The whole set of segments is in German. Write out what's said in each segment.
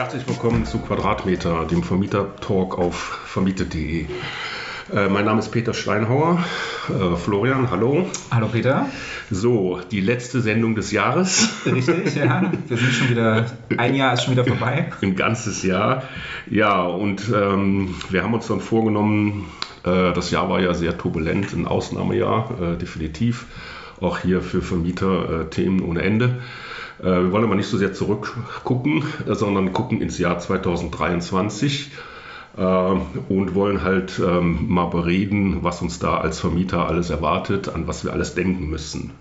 Herzlich willkommen zu Quadratmeter, dem Vermieter-Talk auf vermietet.de. Äh, mein Name ist Peter Steinhauer. Äh, Florian, hallo. Hallo Peter. So, die letzte Sendung des Jahres. Richtig, ja. Wir sind schon wieder, ein Jahr ist schon wieder vorbei. Ein ganzes Jahr. Ja, und ähm, wir haben uns dann vorgenommen, äh, das Jahr war ja sehr turbulent, ein Ausnahmejahr, äh, definitiv. Auch hier für Vermieter äh, Themen ohne Ende. Äh, wir wollen aber nicht so sehr zurückgucken, sondern gucken ins Jahr 2023 äh, und wollen halt ähm, mal bereden, was uns da als Vermieter alles erwartet, an was wir alles denken müssen.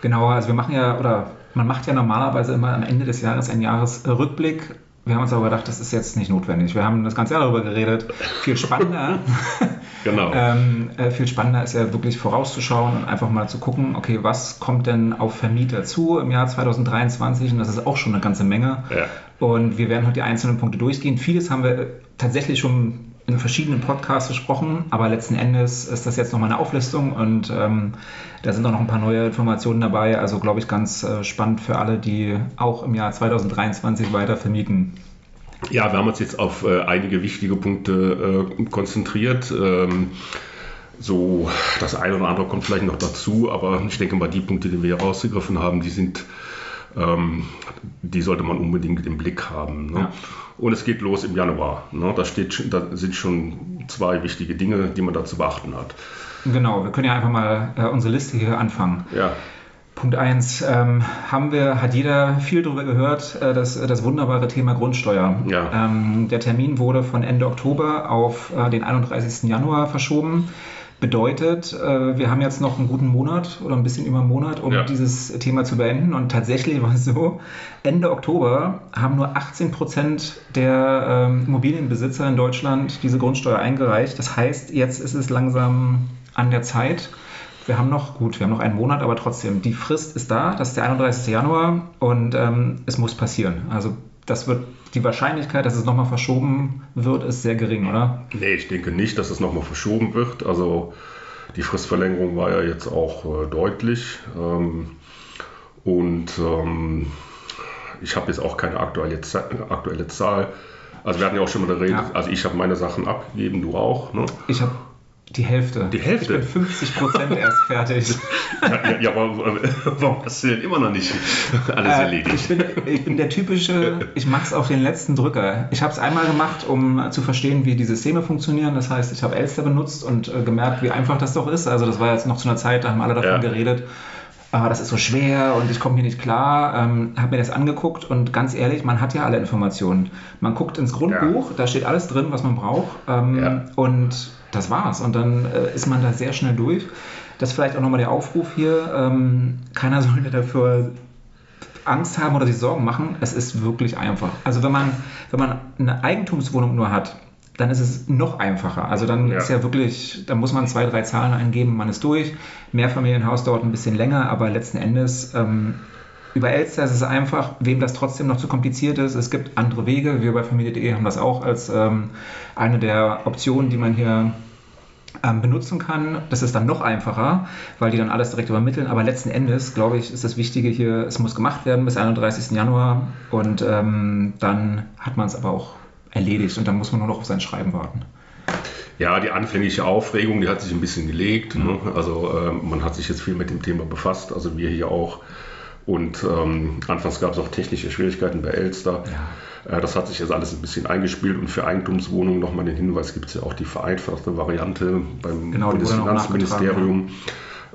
Genau, also wir machen ja, oder man macht ja normalerweise immer am Ende des Jahres einen Jahresrückblick. Wir haben uns aber gedacht, das ist jetzt nicht notwendig. Wir haben das ganze Jahr darüber geredet. Viel spannender. genau. ähm, äh, viel spannender ist ja wirklich vorauszuschauen und einfach mal zu gucken, okay, was kommt denn auf Vermieter zu im Jahr 2023? Und das ist auch schon eine ganze Menge. Ja. Und wir werden heute die einzelnen Punkte durchgehen. Vieles haben wir tatsächlich schon in verschiedenen Podcasts besprochen, aber letzten Endes ist das jetzt nochmal eine Auflistung und ähm, da sind auch noch ein paar neue Informationen dabei. Also glaube ich ganz äh, spannend für alle, die auch im Jahr 2023 weiter vermieten. Ja, wir haben uns jetzt auf äh, einige wichtige Punkte äh, konzentriert. Ähm, so, das eine oder andere kommt vielleicht noch dazu, aber ich denke mal, die Punkte, die wir hier rausgegriffen haben, die sind ähm, die sollte man unbedingt im Blick haben. Ne? Ja. Und es geht los im Januar. Ne? Da, steht, da sind schon zwei wichtige Dinge, die man da zu beachten hat. Genau, wir können ja einfach mal äh, unsere Liste hier anfangen. Ja. Punkt 1, ähm, haben wir, hat jeder viel darüber gehört, äh, das, das wunderbare Thema Grundsteuer. Ja. Ähm, der Termin wurde von Ende Oktober auf äh, den 31. Januar verschoben. Bedeutet, äh, wir haben jetzt noch einen guten Monat oder ein bisschen über einen Monat, um ja. dieses Thema zu beenden. Und tatsächlich war es so, Ende Oktober haben nur 18 Prozent der ähm, Immobilienbesitzer in Deutschland diese Grundsteuer eingereicht. Das heißt, jetzt ist es langsam an der Zeit. Wir haben noch, gut, wir haben noch einen Monat, aber trotzdem, die Frist ist da, das ist der 31. Januar und ähm, es muss passieren. Also das wird die Wahrscheinlichkeit, dass es nochmal verschoben wird, ist sehr gering, oder? Nee, ich denke nicht, dass es nochmal verschoben wird. Also die Fristverlängerung war ja jetzt auch äh, deutlich. Ähm, und ähm, ich habe jetzt auch keine aktuelle, aktuelle Zahl. Also wir hatten ja auch schon mal geredet, ja. also ich habe meine Sachen abgegeben, du auch. Ne? Ich habe die Hälfte. Die Hälfte? Ich bin 50 Prozent erst fertig. ja, ja, warum, warum hast du denn immer noch nicht alles äh, erledigt? Ich bin, ich bin der typische, ich mache es auf den letzten Drücker. Ich habe es einmal gemacht, um zu verstehen, wie die Systeme funktionieren. Das heißt, ich habe Elster benutzt und äh, gemerkt, wie einfach das doch ist. Also das war jetzt noch zu einer Zeit, da haben alle davon ja. geredet. Ah, das ist so schwer und ich komme hier nicht klar. Ähm, habe mir das angeguckt und ganz ehrlich, man hat ja alle Informationen. Man guckt ins Grundbuch, ja. da steht alles drin, was man braucht. Ähm, ja. Und das war's. Und dann äh, ist man da sehr schnell durch. Das ist vielleicht auch nochmal der Aufruf hier. Ähm, keiner sollte dafür Angst haben oder sich Sorgen machen. Es ist wirklich einfach. Also wenn man, wenn man eine Eigentumswohnung nur hat, dann ist es noch einfacher. Also dann ja. ist ja wirklich, da muss man zwei, drei Zahlen eingeben, man ist durch. Mehrfamilienhaus dauert ein bisschen länger, aber letzten Endes ähm, über Elster ist es einfach, wem das trotzdem noch zu kompliziert ist. Es gibt andere Wege. Wir bei Familie.de haben das auch als ähm, eine der Optionen, die man hier ähm, benutzen kann. Das ist dann noch einfacher, weil die dann alles direkt übermitteln. Aber letzten Endes, glaube ich, ist das Wichtige hier, es muss gemacht werden bis 31. Januar und ähm, dann hat man es aber auch erledigt und dann muss man nur noch auf sein Schreiben warten. Ja, die anfängliche Aufregung, die hat sich ein bisschen gelegt. Ne? Also äh, man hat sich jetzt viel mit dem Thema befasst. Also wir hier auch und ähm, anfangs gab es auch technische Schwierigkeiten bei Elster. Ja. Äh, das hat sich jetzt alles ein bisschen eingespielt und für Eigentumswohnungen nochmal den Hinweis gibt es ja auch die vereinfachte Variante beim genau, Bundesfinanzministerium.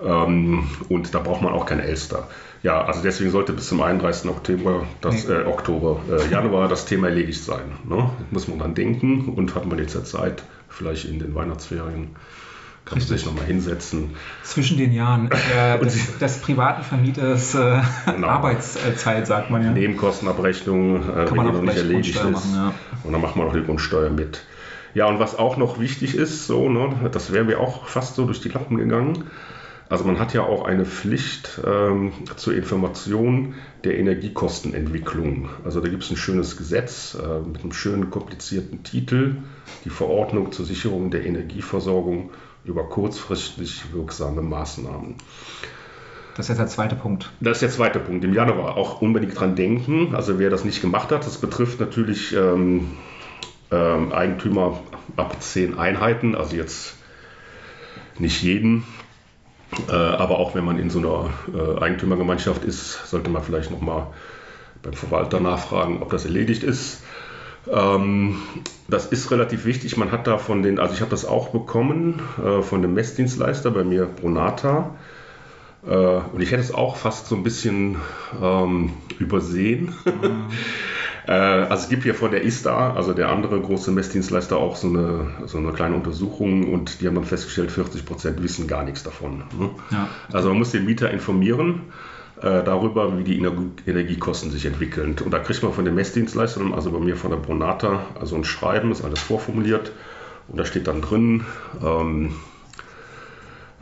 Ähm, und da braucht man auch kein Elster. Ja, also deswegen sollte bis zum 31. Oktober, das, nee. äh, Oktober, äh, Januar das Thema erledigt sein. Ne? Muss man dann denken und hat man jetzt Zeit, vielleicht in den Weihnachtsferien kann man sich nochmal hinsetzen. Zwischen den Jahren äh, des, des, privaten Vermieters äh, genau. Arbeitszeit, sagt man ja. Nebenkostenabrechnung, äh, wenn die noch nicht erledigt ist. Machen, ja. Und dann macht man auch die Grundsteuer mit. Ja, und was auch noch wichtig ist, so, ne, das wäre mir auch fast so durch die Lappen gegangen. Also man hat ja auch eine Pflicht ähm, zur Information der Energiekostenentwicklung. Also da gibt es ein schönes Gesetz äh, mit einem schönen komplizierten Titel, die Verordnung zur Sicherung der Energieversorgung über kurzfristig wirksame Maßnahmen. Das ist jetzt der zweite Punkt. Das ist der zweite Punkt. Im Januar auch unbedingt dran denken. Also wer das nicht gemacht hat, das betrifft natürlich ähm, ähm, Eigentümer ab zehn Einheiten, also jetzt nicht jeden. Äh, aber auch wenn man in so einer äh, Eigentümergemeinschaft ist, sollte man vielleicht nochmal beim Verwalter nachfragen, ob das erledigt ist. Ähm, das ist relativ wichtig. Man hat da von den, also ich habe das auch bekommen äh, von dem Messdienstleister bei mir, Bronata. Äh, und ich hätte es auch fast so ein bisschen ähm, übersehen. Mhm. äh, also es gibt hier von der ISTA, also der andere große Messdienstleister, auch so eine, so eine kleine Untersuchung und die haben dann festgestellt, 40 Prozent wissen gar nichts davon. Ne? Ja. Also man muss den Mieter informieren äh, darüber, wie die Energiekosten sich entwickeln. Und da kriegt man von den Messdienstleistern, also bei mir von der Bronata, also ein Schreiben, ist alles vorformuliert und da steht dann drin, ähm,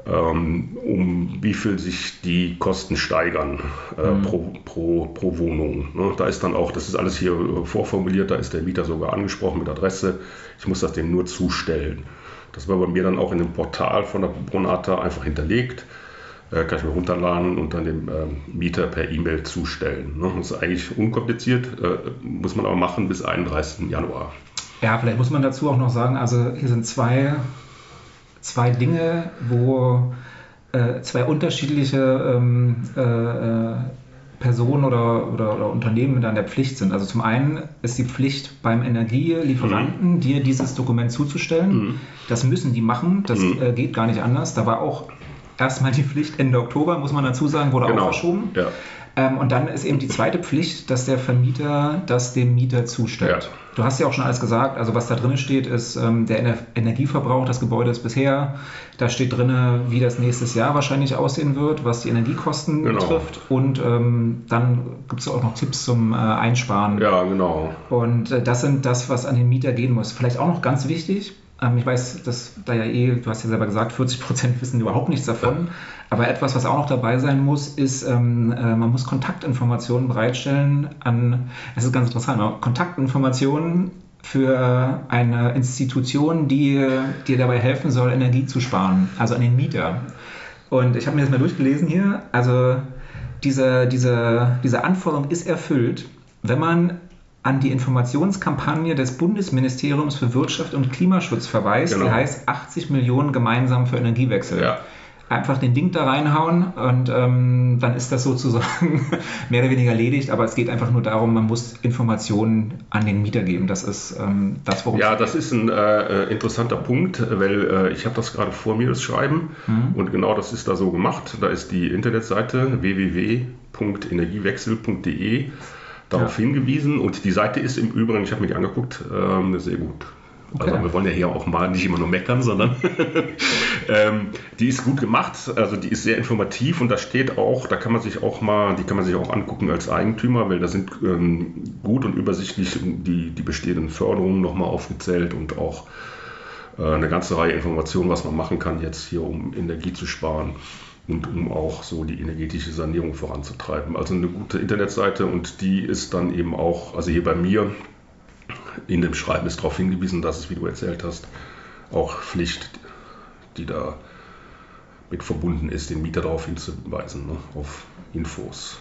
ähm, um wie viel sich die Kosten steigern äh, mhm. pro, pro, pro Wohnung. Ne? Da ist dann auch, das ist alles hier äh, vorformuliert, da ist der Mieter sogar angesprochen mit Adresse. Ich muss das dem nur zustellen. Das war bei mir dann auch in dem Portal von der Bronata einfach hinterlegt. Äh, kann ich mir runterladen und dann dem ähm, Mieter per E-Mail zustellen. Ne? Das ist eigentlich unkompliziert, äh, muss man aber machen bis 31. Januar. Ja, vielleicht muss man dazu auch noch sagen, also hier sind zwei zwei Dinge, wo äh, zwei unterschiedliche ähm, äh, äh, Personen oder, oder, oder, Unternehmen da in der Pflicht sind. Also zum einen ist die Pflicht beim Energielieferanten, mhm. dir dieses Dokument zuzustellen. Mhm. Das müssen die machen, das mhm. äh, geht gar nicht anders. Da war auch erstmal die Pflicht Ende Oktober, muss man dazu sagen, wurde genau. auch verschoben. Ja. Ähm, und dann ist eben die zweite Pflicht, dass der Vermieter das dem Mieter zustellt. Ja. Du hast ja auch schon alles gesagt. Also was da drin steht, ist ähm, der Ener Energieverbrauch des Gebäudes bisher. Da steht drin, wie das nächstes Jahr wahrscheinlich aussehen wird, was die Energiekosten genau. betrifft. Und ähm, dann gibt es auch noch Tipps zum äh, Einsparen. Ja, genau. Und äh, das sind das, was an den Mieter gehen muss. Vielleicht auch noch ganz wichtig. Ähm, ich weiß, dass da ja eh, du hast ja selber gesagt, 40 Prozent wissen überhaupt nichts davon. Aber etwas, was auch noch dabei sein muss, ist, ähm, äh, man muss Kontaktinformationen bereitstellen an, es ist ganz interessant, Kontaktinformationen für eine Institution, die dir dabei helfen soll, Energie zu sparen, also an den Mieter. Und ich habe mir das mal durchgelesen hier. Also diese, diese, diese Anforderung ist erfüllt, wenn man an die Informationskampagne des Bundesministeriums für Wirtschaft und Klimaschutz verweist, genau. die heißt 80 Millionen gemeinsam für Energiewechsel. Ja. Einfach den Link da reinhauen und ähm, dann ist das sozusagen mehr oder weniger erledigt. Aber es geht einfach nur darum, man muss Informationen an den Mieter geben. Das ist ähm, das, worum Ja, das ist ein äh, interessanter Punkt, weil äh, ich habe das gerade vor mir, das Schreiben. Mhm. Und genau das ist da so gemacht. Da ist die Internetseite www.energiewechsel.de darauf ja. hingewiesen und die Seite ist im Übrigen, ich habe mir die angeguckt, ähm, sehr gut. Okay. Also wir wollen ja hier auch mal nicht immer nur meckern, sondern ähm, die ist gut gemacht, also die ist sehr informativ und da steht auch, da kann man sich auch mal, die kann man sich auch angucken als Eigentümer, weil da sind ähm, gut und übersichtlich die, die bestehenden Förderungen nochmal aufgezählt und auch äh, eine ganze Reihe Informationen, was man machen kann jetzt hier, um Energie zu sparen und um auch so die energetische Sanierung voranzutreiben. Also eine gute Internetseite und die ist dann eben auch, also hier bei mir in dem Schreiben ist darauf hingewiesen, dass es, wie du erzählt hast, auch Pflicht, die da mit verbunden ist, den Mieter darauf hinzuweisen, ne, auf Infos.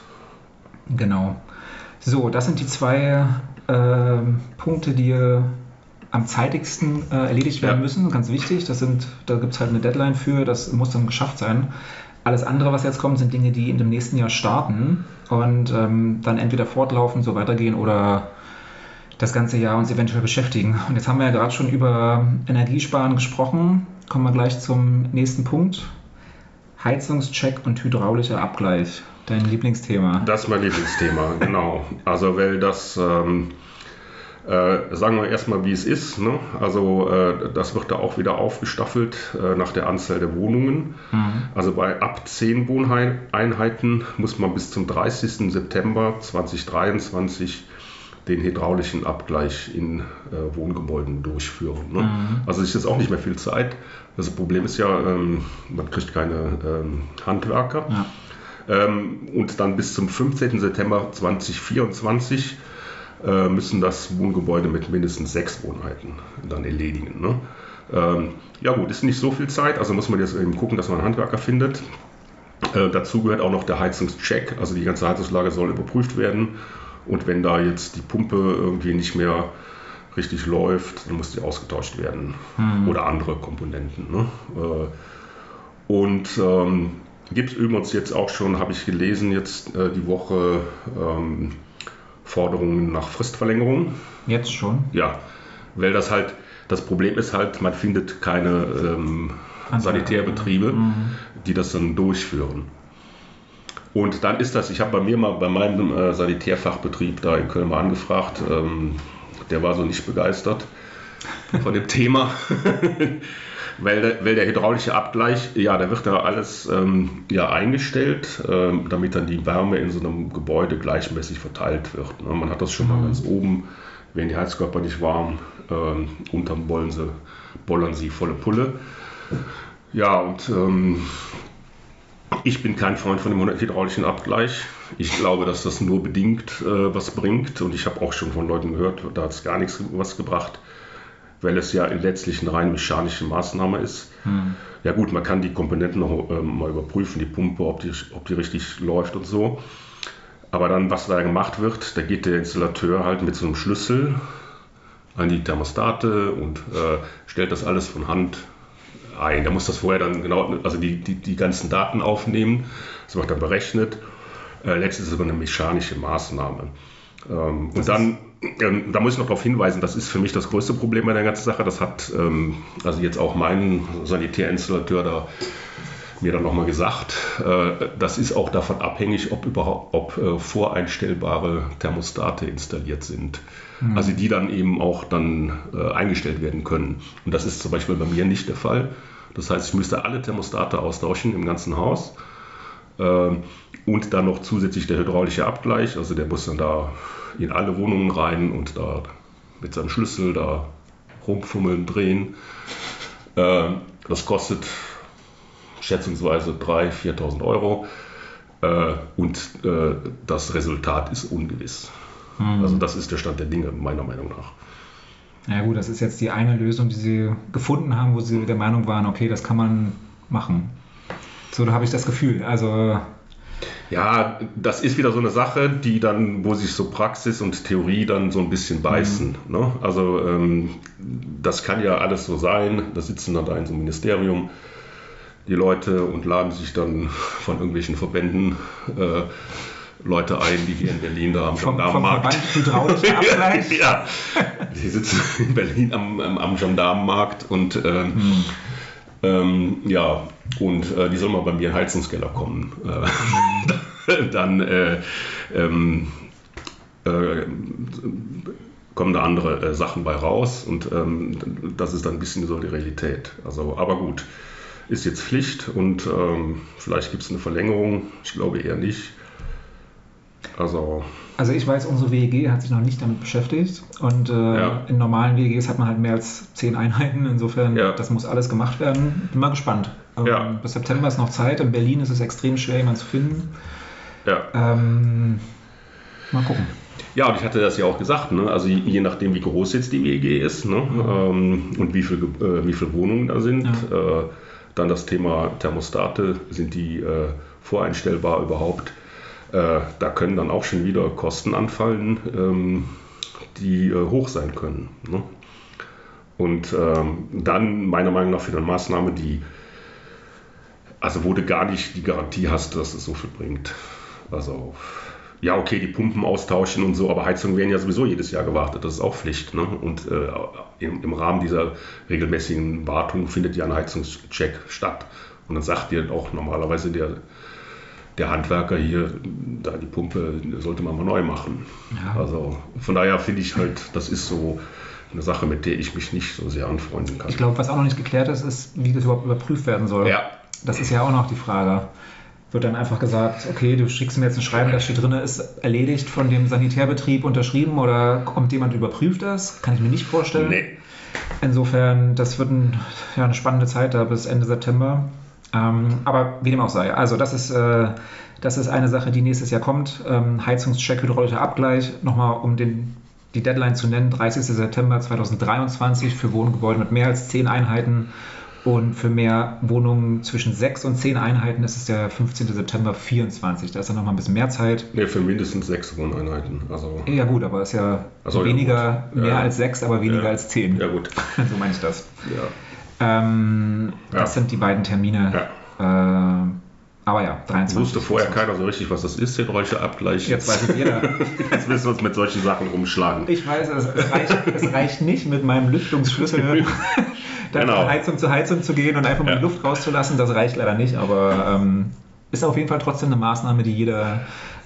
Genau. So, das sind die zwei äh, Punkte, die am zeitigsten äh, erledigt werden ja. müssen. Ganz wichtig. Das sind, da gibt es halt eine Deadline für, das muss dann geschafft sein. Alles andere, was jetzt kommt, sind Dinge, die in dem nächsten Jahr starten und ähm, dann entweder fortlaufen, so weitergehen oder das ganze Jahr uns eventuell beschäftigen. Und jetzt haben wir ja gerade schon über Energiesparen gesprochen. Kommen wir gleich zum nächsten Punkt. Heizungscheck und hydraulischer Abgleich. Dein Lieblingsthema. Das ist mein Lieblingsthema, genau. Also, weil das ähm, äh, sagen wir erstmal, wie es ist. Ne? Also äh, das wird da auch wieder aufgestaffelt äh, nach der Anzahl der Wohnungen. Mhm. Also bei ab 10 Wohneinheiten muss man bis zum 30. September 2023 den hydraulischen Abgleich in äh, Wohngebäuden durchführen. Ne? Mhm. Also es ist jetzt auch nicht mehr viel Zeit. Das Problem ist ja, ähm, man kriegt keine ähm, Handwerker. Ja. Ähm, und dann bis zum 15. September 2024 äh, müssen das Wohngebäude mit mindestens sechs Wohnheiten dann erledigen. Ne? Ähm, ja gut, ist nicht so viel Zeit, also muss man jetzt eben gucken, dass man einen Handwerker findet. Äh, dazu gehört auch noch der Heizungscheck, also die ganze Heizungslage soll überprüft werden. Und wenn da jetzt die Pumpe irgendwie nicht mehr richtig läuft, dann muss die ausgetauscht werden. Mhm. Oder andere Komponenten. Ne? Äh, und ähm, gibt es übrigens jetzt auch schon, habe ich gelesen, jetzt äh, die Woche ähm, Forderungen nach Fristverlängerung. Jetzt schon? Ja, weil das halt, das Problem ist halt, man findet keine ähm, Sanitärbetriebe, mhm. die das dann durchführen. Und dann ist das, ich habe bei mir mal bei meinem äh, Sanitärfachbetrieb da in Köln mal angefragt, ähm, der war so nicht begeistert von dem Thema. Weil, der, weil der hydraulische Abgleich, ja, da wird da alles ähm, ja, eingestellt, ähm, damit dann die Wärme in so einem Gebäude gleichmäßig verteilt wird. Ne? Man hat das schon mal mhm. ganz oben, werden die Heizkörper nicht warm, ähm, unterm bollen sie, bollern sie volle Pulle. Ja, und ähm, ich bin kein Freund von dem hydraulischen Abgleich. Ich glaube, dass das nur bedingt äh, was bringt. Und ich habe auch schon von Leuten gehört, da hat es gar nichts was gebracht, weil es ja letztlich eine rein mechanische Maßnahme ist. Hm. Ja gut, man kann die Komponenten noch äh, mal überprüfen, die Pumpe, ob die, ob die richtig läuft und so. Aber dann, was da gemacht wird, da geht der Installateur halt mit so einem Schlüssel an die Thermostate und äh, stellt das alles von Hand ein. Der muss das vorher dann genau, also die, die, die ganzen Daten aufnehmen. Das wird dann berechnet. Äh, letztlich ist es aber eine mechanische Maßnahme. Ähm, und dann, da muss ich noch darauf hinweisen, das ist für mich das größte Problem bei der ganzen Sache. Das hat ähm, also jetzt auch mein Sanitärinstallateur da mir dann nochmal gesagt, äh, das ist auch davon abhängig, ob überhaupt ob, äh, voreinstellbare Thermostate installiert sind. Mhm. Also die dann eben auch dann äh, eingestellt werden können. Und das ist zum Beispiel bei mir nicht der Fall. Das heißt, ich müsste alle Thermostate austauschen im ganzen Haus. Und dann noch zusätzlich der hydraulische Abgleich. Also der muss dann da in alle Wohnungen rein und da mit seinem Schlüssel da rumfummeln, drehen. Ähm, das kostet schätzungsweise 3.000, 4.000 Euro. Äh, und äh, das Resultat ist ungewiss. Mhm. Also das ist der Stand der Dinge, meiner Meinung nach. Ja gut, das ist jetzt die eine Lösung, die Sie gefunden haben, wo Sie der Meinung waren, okay, das kann man machen. So, da habe ich das Gefühl. Also ja, das ist wieder so eine Sache, die dann, wo sich so Praxis und Theorie dann so ein bisschen beißen. Mhm. Ne? Also ähm, das kann ja alles so sein. Da sitzen dann da in so einem Ministerium die Leute und laden sich dann von irgendwelchen Verbänden äh, Leute ein, die hier in Berlin da am Gendarmenmarkt. ja, die sitzen in Berlin am, am Gendarmenmarkt und ähm, hm. Ähm, ja, und äh, die sollen mal bei mir in den Heizungskeller kommen. Äh, dann äh, ähm, äh, kommen da andere äh, Sachen bei raus und ähm, das ist dann ein bisschen so die Realität. Also, aber gut ist jetzt Pflicht und ähm, vielleicht gibt es eine Verlängerung. Ich glaube eher nicht. Also, also ich weiß, unsere WEG hat sich noch nicht damit beschäftigt und äh, ja. in normalen WEGs hat man halt mehr als zehn Einheiten. Insofern, ja. das muss alles gemacht werden. Bin mal gespannt. Ähm, ja. Bis September ist noch Zeit. In Berlin ist es extrem schwer, jemanden zu finden. Ja. Ähm, mal gucken. Ja, und ich hatte das ja auch gesagt, ne? also je, je nachdem, wie groß jetzt die WEG ist ne? Mhm. Ähm, und wie, viel, äh, wie viele Wohnungen da sind, ja. äh, dann das Thema Thermostate, sind die äh, voreinstellbar überhaupt? Äh, da können dann auch schon wieder Kosten anfallen, ähm, die äh, hoch sein können. Ne? Und ähm, dann meiner Meinung nach für eine Maßnahme, die, also wo du gar nicht die Garantie hast, dass es so viel bringt. Also ja, okay, die Pumpen austauschen und so, aber Heizungen werden ja sowieso jedes Jahr gewartet, das ist auch Pflicht. Ne? Und äh, im, im, Rahmen dieser regelmäßigen Wartung findet ja ein Heizungscheck statt. Und dann sagt dir auch normalerweise der, der Handwerker hier, da die Pumpe sollte man mal neu machen. Ja. Also von daher finde ich halt, das ist so eine Sache, mit der ich mich nicht so sehr anfreunden kann. Ich glaube, was auch noch nicht geklärt ist, ist, wie das überhaupt überprüft werden soll. Ja. Das ist ja auch noch die Frage wird dann einfach gesagt, okay, du schickst mir jetzt ein Schreiben, das steht drin, ist erledigt von dem Sanitärbetrieb unterschrieben oder kommt jemand überprüft das? Kann ich mir nicht vorstellen. Nee. Insofern, das wird ein, ja, eine spannende Zeit da bis Ende September. Ähm, aber wie dem auch sei, also das ist, äh, das ist eine Sache, die nächstes Jahr kommt. Ähm, Heizungscheck, hydraulischer Abgleich. Nochmal, um den, die Deadline zu nennen, 30. September 2023 für Wohngebäude mit mehr als 10 Einheiten Und für mehr Wohnungen zwischen 6 und 10 Einheiten ist es der 15. September 24. Da ist dann nochmal ein bisschen mehr Zeit. Nee, für mindestens 6 Wohneinheiten. Also Ja gut, aber es ist ja Also, ja, weniger, gut. mehr Ja. als 6, aber weniger Ja. als 10. ja gut. so meine ich das. Ja. Ähm, Ja. Das sind die beiden Termine. Ja. Äh, aber ja, 23. Wusste vorher keiner so richtig, was das ist, Hydraulischer-Abgleich. Jetzt weiß es jeder. Jetzt müssen wir uns mit solchen Sachen rumschlagen. Ich weiß, es, es, reicht, es reicht nicht mit meinem Lüftungsschlüssel da Genau. von Heizung zu Heizung zu gehen und einfach mal Ja. die Luft rauszulassen. Das reicht leider nicht, aber ähm, ist auf jeden Fall trotzdem eine Maßnahme, die jeder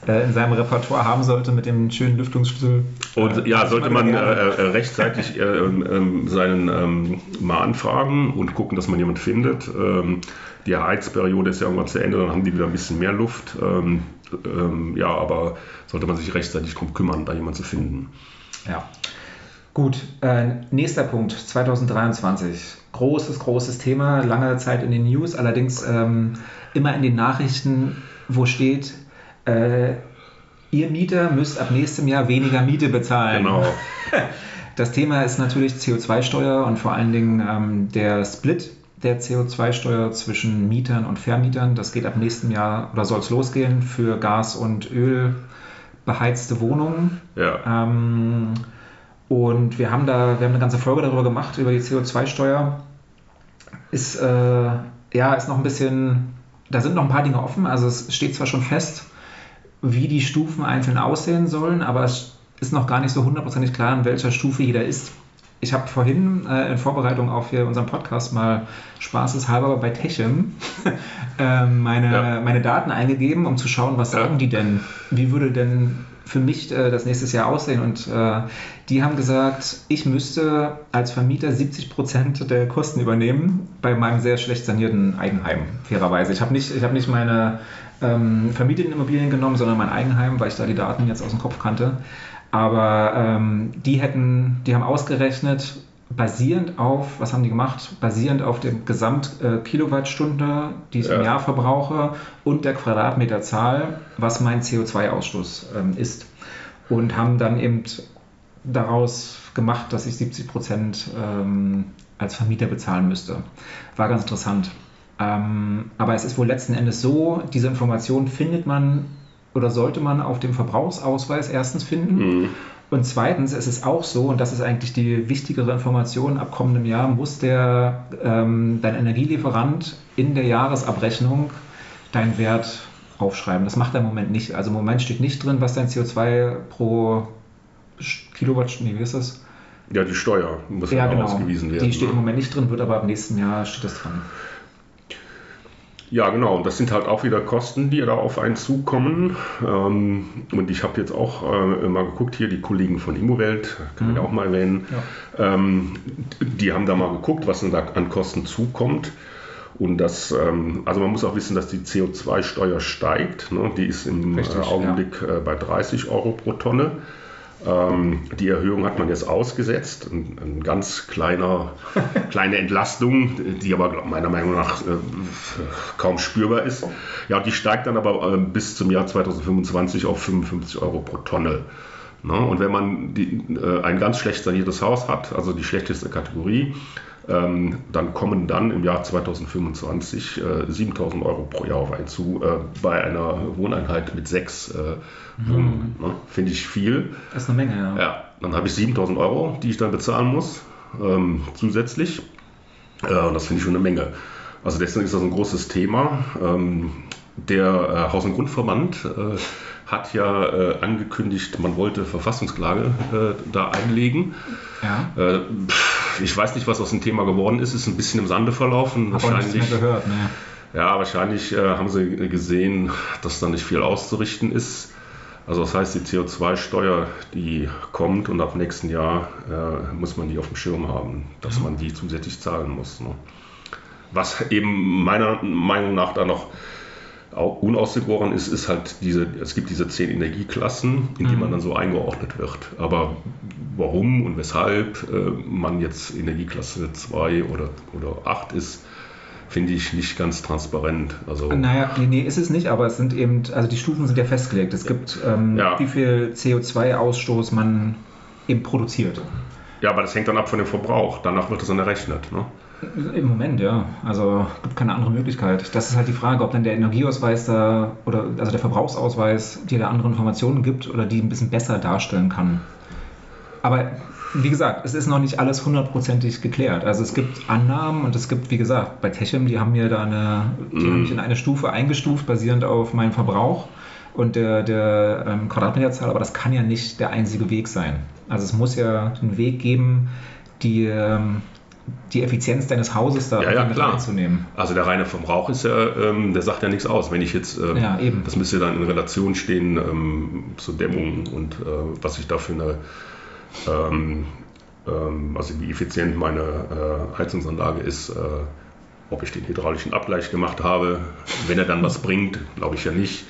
äh, in seinem Repertoire haben sollte mit dem schönen Lüftungsschlüssel. Und Äh, ja, sollte man äh, äh, rechtzeitig äh, ähm, seinen ähm, mal anfragen und gucken, dass man jemanden findet. Ähm, die Heizperiode ist ja irgendwann zu Ende, dann haben die wieder ein bisschen mehr Luft. Ähm, ähm, ja, aber sollte man sich rechtzeitig darum kümmern, da jemanden zu finden. Ja. Gut, nächster Punkt, 2023. Großes, großes Thema, lange Zeit in den News, allerdings ähm, immer in den Nachrichten, wo steht, äh, ihr Mieter müsst ab nächstem Jahr weniger Miete bezahlen. Genau. Das Thema ist natürlich CO2-Steuer und vor allen Dingen ähm, der Split der CO2-Steuer zwischen Mietern und Vermietern. Das geht ab nächstem Jahr oder soll es losgehen für Gas- und Öl beheizte Wohnungen. Ja. Ähm, und wir haben da, wir haben eine ganze Folge darüber gemacht, über die CO2-Steuer. Ist, äh, ja, ist noch ein bisschen, da sind noch ein paar Dinge offen. Also es steht zwar schon fest, wie die Stufen einzeln aussehen sollen, aber es ist noch gar nicht so hundertprozentig klar, in welcher Stufe jeder ist. Ich habe vorhin äh, in Vorbereitung auf hier unseren Podcast mal spaßeshalber bei Techem äh, meine, Ja. meine Daten eingegeben, um zu schauen, was Ja. sagen die denn? Wie würde denn für mich äh, das nächstes Jahr aussehen? Und äh, die haben gesagt, ich müsste als Vermieter 70 Prozent der Kosten übernehmen bei meinem sehr schlecht sanierten Eigenheim, fairerweise. Ich habe nicht, ich hab nicht meine ähm, vermieteten Immobilien genommen, sondern mein Eigenheim, weil ich da die Daten jetzt aus dem Kopf kannte. Aber ähm, die hätten, die haben ausgerechnet, basierend auf, was haben die gemacht? Basierend auf dem Gesamt-Kilowattstunde, die ich im Ja. Jahr verbrauche und der Quadratmeterzahl, was mein CO2-Ausstoß ähm, ist. Und haben dann eben daraus gemacht, dass ich 70 Prozent ähm, als Vermieter bezahlen müsste. War ganz interessant. Ähm, aber es ist wohl letzten Endes so, diese Information findet man oder sollte man auf dem Verbrauchsausweis erstens finden. Mhm. Und zweitens ist es auch so, und das ist eigentlich die wichtigere Information, ab kommendem Jahr muss der, ähm, dein Energielieferant in der Jahresabrechnung deinen Wert aufschreiben. Das macht er im Moment nicht. Also im Moment steht nicht drin, was dein CO2 pro Kilowattstunde, nee, wie ist das? Ja, die Steuer muss Ja, genau. ausgewiesen werden. Die steht ne? im Moment nicht drin, wird aber ab nächsten Jahr steht das dran. Ja, genau. Und das sind halt auch wieder Kosten, die da auf einen zukommen. Ähm, und ich habe jetzt auch äh, mal geguckt, hier die Kollegen von Immowelt, kann ich Mhm. auch mal erwähnen, ähm, die haben da mal geguckt, was denn da an Kosten zukommt. Und das, ähm, also man muss auch wissen, dass die CO2-Steuer steigt. Ne? Die ist im Richtig, äh, Augenblick äh, bei 30 Euro pro Tonne. Ähm, die Erhöhung hat man jetzt ausgesetzt. Ein, ein ganz kleiner, kleine Entlastung, die aber meiner Meinung nach äh, kaum spürbar ist. Ja, die steigt dann aber äh, bis zum Jahr 2025 auf 55 Euro pro Tonne. Ne? Und wenn man die, äh, ein ganz schlecht saniertes Haus hat, also die schlechteste Kategorie, dann kommen dann im Jahr 2025 äh, 7000 Euro pro Jahr auf einen zu, äh, bei einer Wohneinheit mit sechs äh, Wohnungen. Ne? Finde ich viel. Das ist eine Menge, ja. Ja, dann habe ich 7000 Euro, die ich dann bezahlen muss, ähm, zusätzlich. Äh, und das finde ich schon eine Menge. Also deswegen ist das ein großes Thema. Ähm, der äh, Haus- und Grundverband äh, hat ja äh, angekündigt, man wollte Verfassungsklage äh, da einlegen. ja. Äh, pff, ich weiß nicht, was aus dem Thema geworden ist. Ist ein bisschen im Sande verlaufen. Hab mehr gehört, ne? Ja, wahrscheinlich äh, haben sie gesehen, dass da nicht viel auszurichten ist. Also das heißt, die CO2-Steuer, die kommt und ab nächsten Jahr äh, muss man die auf dem Schirm haben, dass man die zusätzlich zahlen muss. Ne? Was eben meiner Meinung nach da noch unausgegoren ist, ist halt diese, es gibt diese zehn Energieklassen, in die Mhm. man dann so eingeordnet wird. Aber warum und weshalb äh, man jetzt Energieklasse 2 oder, oder 8 ist, finde ich nicht ganz transparent. Also Naja, nee, nee, ist es nicht, aber es sind eben, also die Stufen sind ja festgelegt. Es gibt, ähm, Ja. wie viel CO2-Ausstoß man eben produziert. Ja, aber das hängt dann ab von dem Verbrauch. Danach wird das dann errechnet. Ne? Im Moment, ja. Also gibt keine andere Möglichkeit. Das ist halt die Frage, ob dann der Energieausweis da oder also der Verbrauchsausweis dir da andere Informationen gibt oder die ein bisschen besser darstellen kann. Aber wie gesagt, es ist noch nicht alles hundertprozentig geklärt. Also es gibt Annahmen und es gibt, wie gesagt, bei Techem, die haben mir da eine, die haben mich in eine Stufe eingestuft, basierend auf meinem Verbrauch und der, der ähm, Quadratmeterzahl, aber das kann ja nicht der einzige Weg sein. Also es muss ja einen Weg geben, die, ähm, die Effizienz deines Hauses da Ja, ja, mit klar. reinzunehmen. Also der reine Verbrauch ist ja, ähm, der sagt ja nichts aus. Wenn ich jetzt, ähm, Ja, eben. das müsste dann in Relation stehen ähm, zur Dämmung und äh, was ich da für eine, ähm, ähm, also wie effizient meine äh, Heizungsanlage ist, äh, ob ich den hydraulischen Abgleich gemacht habe, wenn er dann was bringt, glaube ich ja nicht.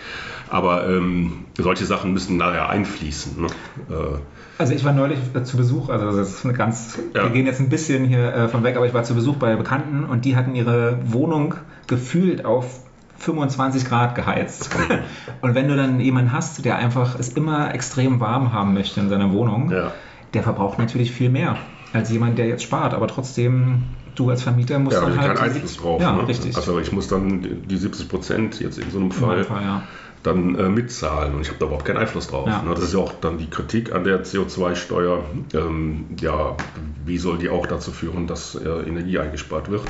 Aber ähm, solche Sachen müssen nachher einfließen. Ne? Äh, Also ich war neulich äh, zu Besuch, also das ist eine ganz, Ja. wir gehen jetzt ein bisschen hier äh, von weg, aber ich war zu Besuch bei Bekannten und die hatten ihre Wohnung gefühlt auf 25 Grad geheizt. und wenn du dann jemanden hast, der einfach es immer extrem warm haben möchte in seiner Wohnung, ja. der verbraucht natürlich viel mehr als jemand, der jetzt spart, aber trotzdem du als Vermieter musst Ja, dann ich halt keinen Einfluss drauf. Ja, ne? richtig. Also ich muss dann die 70 Prozent jetzt in so einem Fall Fall, ja. Dann äh, mitzahlen und ich habe da überhaupt keinen Einfluss drauf. Ja. Ne? Das ist ja auch dann die Kritik an der CO2-Steuer. Ähm, ja, wie soll die auch dazu führen, dass äh, Energie eingespart wird?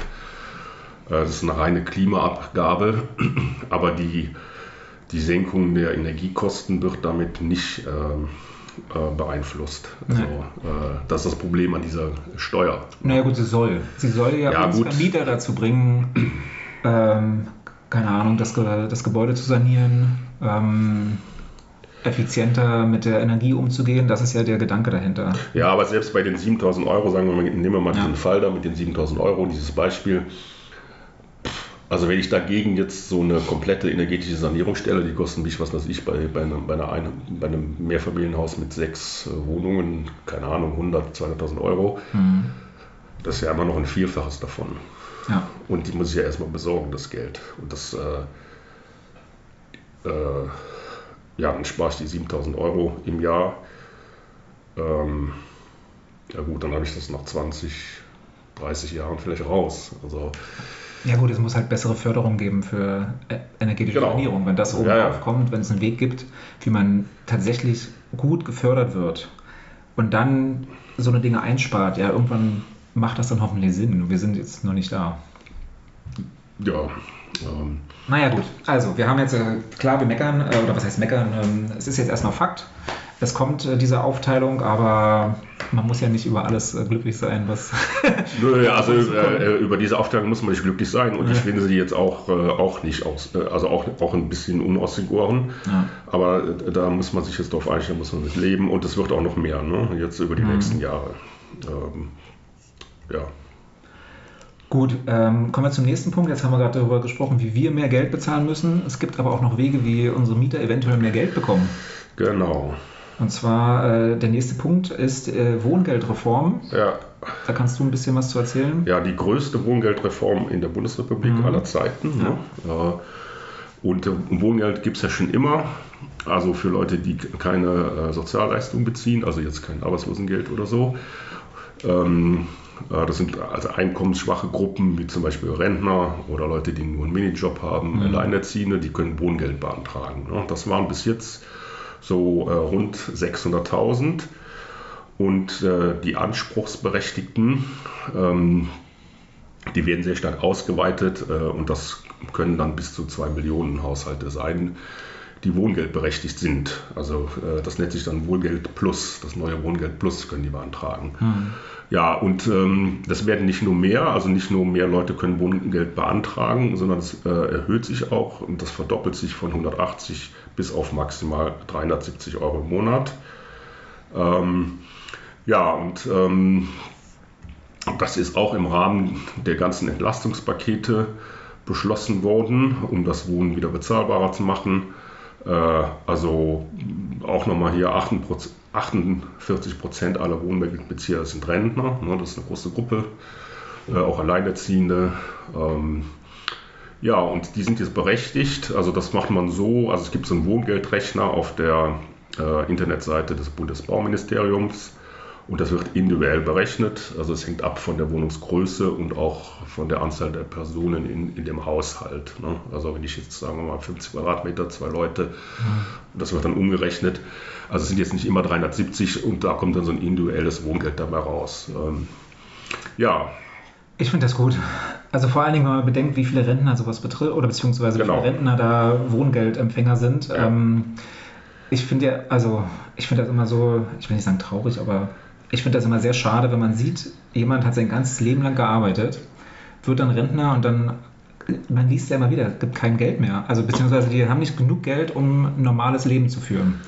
Äh, das ist eine reine Klimaabgabe, aber die, die Senkung der Energiekosten wird damit nicht ähm, äh, beeinflusst. Also, äh, das ist das Problem an dieser Steuer. Naja gut, sie soll. Sie soll ja, Ja. Vermieter dazu bringen, ähm, keine Ahnung, das, das Gebäude zu sanieren, ähm, effizienter mit der Energie umzugehen. Das ist ja der Gedanke dahinter. Ja, aber selbst bei den 7000 Euro, sagen wir mal, nehmen wir mal Ja. diesen Fall da mit den 7000 Euro, dieses Beispiel. Also wenn ich dagegen jetzt so eine komplette energetische Sanierung stelle, die kosten mich, was weiß ich, bei, bei, einem, bei, einer, ein- bei einem Mehrfamilienhaus mit sechs äh, Wohnungen, keine Ahnung, 100, 200.000 Euro, Hm. das ist ja immer noch ein Vielfaches davon. Ja. Und die muss ich ja erstmal besorgen, das Geld. Und das, äh, äh, ja, dann spare ich die 7000 Euro im Jahr. Ähm, ja gut, dann habe ich das nach 20, 30 Jahren vielleicht raus. Also, ja gut, es muss halt bessere Förderung geben für äh, energetische Genau. Sanierung. Wenn das oben Ja, ja. aufkommt, wenn es einen Weg gibt, wie man tatsächlich gut gefördert wird und dann so eine Dinge einspart, ja, irgendwann macht das dann hoffentlich Sinn. Wir sind jetzt noch nicht da. ja, ähm, Naja, gut. Also, wir haben jetzt, äh, klar, wir meckern, äh, oder was heißt meckern? Ähm, es ist jetzt erstmal Fakt. Es kommt äh, diese Aufteilung, aber man muss ja nicht über alles glücklich sein, was. Nö, also über diese Aufteilung muss man nicht glücklich sein und ich finde sie jetzt auch, auch nicht aus, also auch, auch ein bisschen unausgegoren. ja. Aber da muss man sich jetzt drauf einstellen, muss man mit leben und es wird auch noch mehr, ne? jetzt über die Mhm. nächsten Jahre. Ähm, ja. Gut, ähm, kommen wir zum nächsten Punkt. Jetzt haben wir gerade darüber gesprochen, wie wir mehr Geld bezahlen müssen. Es gibt aber auch noch Wege, wie unsere Mieter eventuell mehr Geld bekommen. Genau. Und zwar äh, der nächste Punkt ist äh, Wohngeldreform. Ja, Da kannst du ein bisschen was zu erzählen. ja, die größte Wohngeldreform in der Bundesrepublik Mhm. aller Zeiten. Ne? Äh, Und äh, Wohngeld gibt es ja schon immer. Also für Leute, die keine äh, Sozialleistung beziehen, also jetzt kein Arbeitslosengeld oder so. Ähm, äh, das sind also einkommensschwache Gruppen, wie zum Beispiel Rentner oder Leute, die nur einen Minijob haben, Alleinerziehende, die können Wohngeld beantragen. Ne? Das waren bis jetzt so äh, rund 600.000. Und äh, die Anspruchsberechtigten, ähm, die werden sehr stark ausgeweitet äh, und das können dann bis zu zwei Millionen Haushalte sein, die wohngeldberechtigt sind. Also äh, das nennt sich dann Wohngeld Plus, das neue Wohngeld Plus können die beantragen. Ja, und ähm, das werden nicht nur mehr, also nicht nur mehr Leute können Wohngeld beantragen, sondern es äh, erhöht sich auch und das verdoppelt sich von 180 bis auf maximal 370 Euro im Monat. Ähm, ja, und ähm, das ist auch im Rahmen der ganzen Entlastungspakete beschlossen worden, um das Wohnen wieder bezahlbarer zu machen. Äh, also auch nochmal hier 48 Prozent aller Wohngeldbezieher sind Rentner. Ne, das ist eine große Gruppe, äh, auch Alleinerziehende. Ähm, ja, und die sind jetzt berechtigt. Also das macht man so. Also es gibt so einen Wohngeldrechner auf der äh, Internetseite des Bundesbauministeriums. Und das wird individuell berechnet. Also es hängt ab von der Wohnungsgröße und auch von der Anzahl der Personen in, in dem Haushalt. Ne? Also wenn ich jetzt sagen wir mal 50 Quadratmeter, zwei Leute, mhm. das wird dann umgerechnet. Also es sind jetzt nicht immer 370 und da kommt dann so ein individuelles Wohngeld dabei raus. Ähm, ja. Ich finde das gut. Also vor allen Dingen, wenn man bedenkt, wie viele Rentner sowas betrifft oder beziehungsweise genau. wie viele Rentner da Wohngeldempfänger sind. Ja. Ähm, ich finde ja, also ich finde das immer so, ich will nicht sagen traurig, aber ich finde das immer sehr schade, wenn man sieht, jemand hat sein ganzes Leben lang gearbeitet, wird dann Rentner und dann, man liest ja immer wieder, es gibt kein Geld mehr. Also beziehungsweise die haben nicht genug Geld, um ein normales Leben zu führen.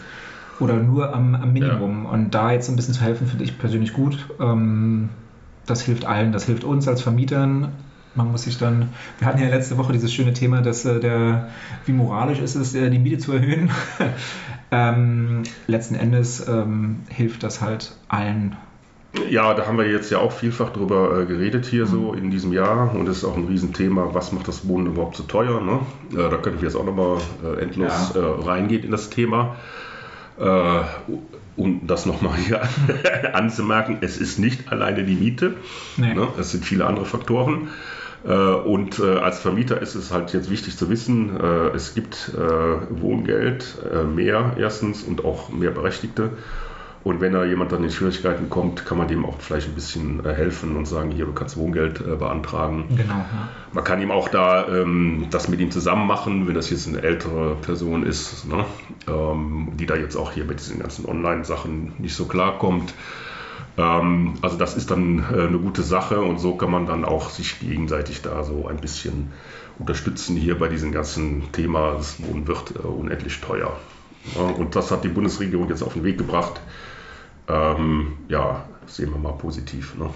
Oder nur am, am Minimum. Ja. Und da jetzt ein bisschen zu helfen, finde ich persönlich gut. Ähm, das hilft allen, das hilft uns als Vermietern. Man muss sich dann, wir hatten ja letzte Woche dieses schöne Thema, dass äh, der, wie moralisch ist es, äh, die Miete zu erhöhen. ähm, letzten Endes ähm, hilft das halt allen. Ja, da haben wir jetzt ja auch vielfach drüber äh, geredet hier mhm. so in diesem Jahr und es ist auch ein Riesenthema, was macht das Wohnen überhaupt so teuer? Ne? Äh, da könnten wir jetzt auch nochmal äh, endlos ja. Äh, reingehen in das Thema. Um das nochmal hier anzumerken, es ist nicht alleine die Miete. Nee. Ne? Es sind viele andere Faktoren. Äh, und äh, als Vermieter ist es halt jetzt wichtig zu wissen, äh, es gibt Wohngeld mehr erstens und auch mehr Berechtigte. Und wenn da jemand dann in Schwierigkeiten kommt, kann man dem auch vielleicht ein bisschen helfen und sagen, hier, du kannst Wohngeld beantragen. Genau. Ja. Man kann ihm auch da ähm, das mit ihm zusammen machen, wenn das jetzt eine ältere Person ist, ne, ähm, die da jetzt auch hier mit diesen ganzen Online-Sachen nicht so klarkommt. Ähm, also das ist dann äh, eine gute Sache und so kann man dann auch sich gegenseitig da so ein bisschen unterstützen hier bei diesem ganzen Thema, das Wohnen wird äh, unendlich teuer. und das hat die Bundesregierung jetzt auf den Weg gebracht. Ähm, ja, sehen wir mal positiv. Ne?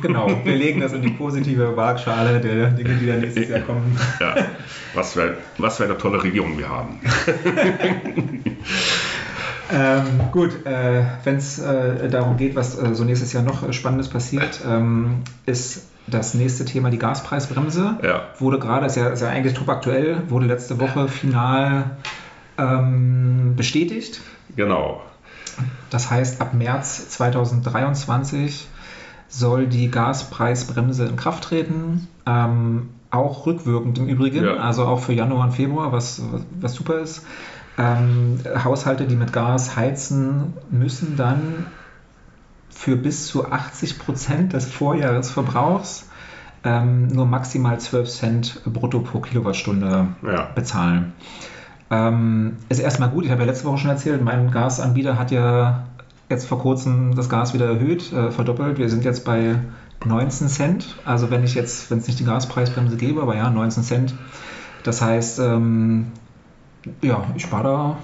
Genau, wir legen das in die positive Waagschale der Dinge, die dann nächstes Jahr kommen. Ja, was für, was für eine tolle Regierung wir haben. Ähm, gut, äh, wenn es äh, darum geht, was äh, so nächstes Jahr noch Spannendes passiert, ähm, ist das nächste Thema die Gaspreisbremse. Ja. Wurde gerade, ist ja, ist ja eigentlich top aktuell, wurde letzte Woche final ähm, bestätigt. Genau. Das heißt, ab März 2023 soll die Gaspreisbremse in Kraft treten. Ähm, auch rückwirkend im Übrigen, ja. also auch für Januar und Februar, was, was, was super ist. Ähm, Haushalte, die mit Gas heizen, müssen dann für bis zu 80 Prozent des Vorjahresverbrauchs ähm, nur maximal 12 Cent brutto pro Kilowattstunde ja. bezahlen. Ähm, ist erstmal gut. Ich habe ja letzte Woche schon erzählt, mein Gasanbieter hat ja jetzt vor kurzem das Gas wieder erhöht, äh, verdoppelt. Wir sind jetzt bei 19 Cent. Also wenn ich jetzt, wenn es nicht die Gaspreisbremse gäbe, aber ja, 19 Cent. Das heißt, ähm, ja, ich spare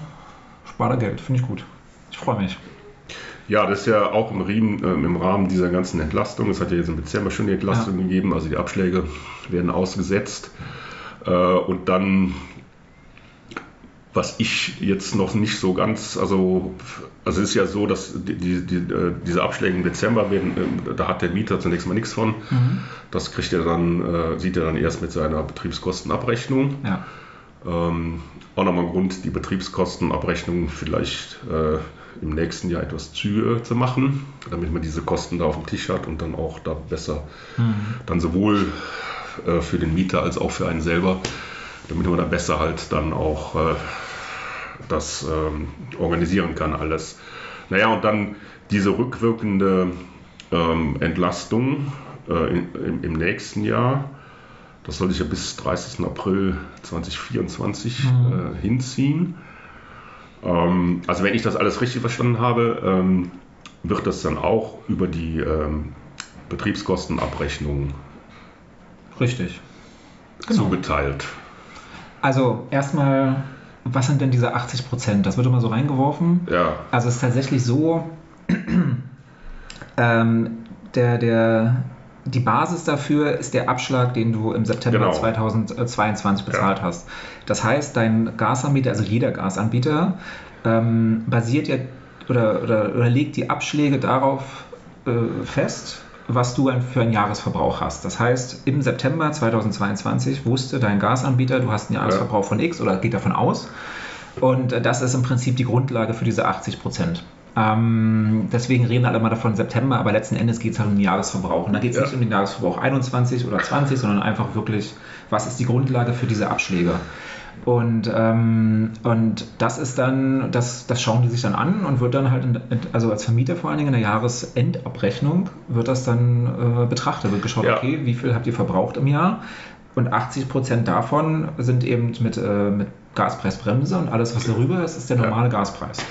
da, Geld, finde ich gut. Ich freue mich. Ja, das ist ja auch im, Riemen, äh, im, Rahmen dieser ganzen Entlastung. Es hat ja jetzt im Dezember schon die Entlastung ja. gegeben, also die Abschläge werden ausgesetzt. Äh, und dann, was ich jetzt noch nicht so ganz, also, also es ist ja so, dass die, die, die, äh, diese Abschläge im Dezember werden, äh, da hat der Mieter zunächst mal nichts von. Mhm. Das kriegt er dann, äh, sieht er dann erst mit seiner Betriebskostenabrechnung. Ja. Ähm, auch nochmal ein Grund, die Betriebskostenabrechnung vielleicht äh, im nächsten Jahr etwas zügiger zu machen, damit man diese Kosten da auf dem Tisch hat und dann auch da besser, mhm. dann sowohl äh, für den Mieter als auch für einen selber, damit man da besser halt dann auch äh, das ähm, organisieren kann alles. Naja, und dann diese rückwirkende ähm, Entlastung äh, in, im, im nächsten Jahr das soll sich ja bis 30. April 2024 mhm. äh, hinziehen. Ähm, also wenn ich das alles richtig verstanden habe, ähm, wird das dann auch über die ähm, Betriebskostenabrechnung richtig genau. zugeteilt. Also erstmal, was sind denn diese 80 Prozent? Das wird immer so reingeworfen. Ja. Also es ist tatsächlich so, ähm, der, der die Basis dafür ist der Abschlag, den du im September genau. 2022 bezahlt ja. hast. Das heißt, dein Gasanbieter, also jeder Gasanbieter, ähm, basiert ja oder, oder, oder, legt die Abschläge darauf äh, fest, was du für einen Jahresverbrauch hast. Das heißt, im September 2022 wusste dein Gasanbieter, du hast einen Jahresverbrauch von X oder geht davon aus. Und äh, das ist im Prinzip die Grundlage für diese 80 Prozent. Ähm, deswegen reden alle mal davon September, aber letzten Endes geht es halt um den Jahresverbrauch. Und da geht es ja. nicht um den Jahresverbrauch 21 oder 20, sondern einfach wirklich, was ist die Grundlage für diese Abschläge? Und, ähm, und das ist dann, das, das schauen die sich dann an und wird dann halt, in, also als Vermieter vor allen Dingen in der Jahresendabrechnung, wird das dann äh, betrachtet, wird geschaut, ja. okay, wie viel habt ihr verbraucht im Jahr? Und 80 Prozent davon sind eben mit, äh, mit Gaspreisbremse und alles, was darüber ist, ist der normale ja. Gaspreis.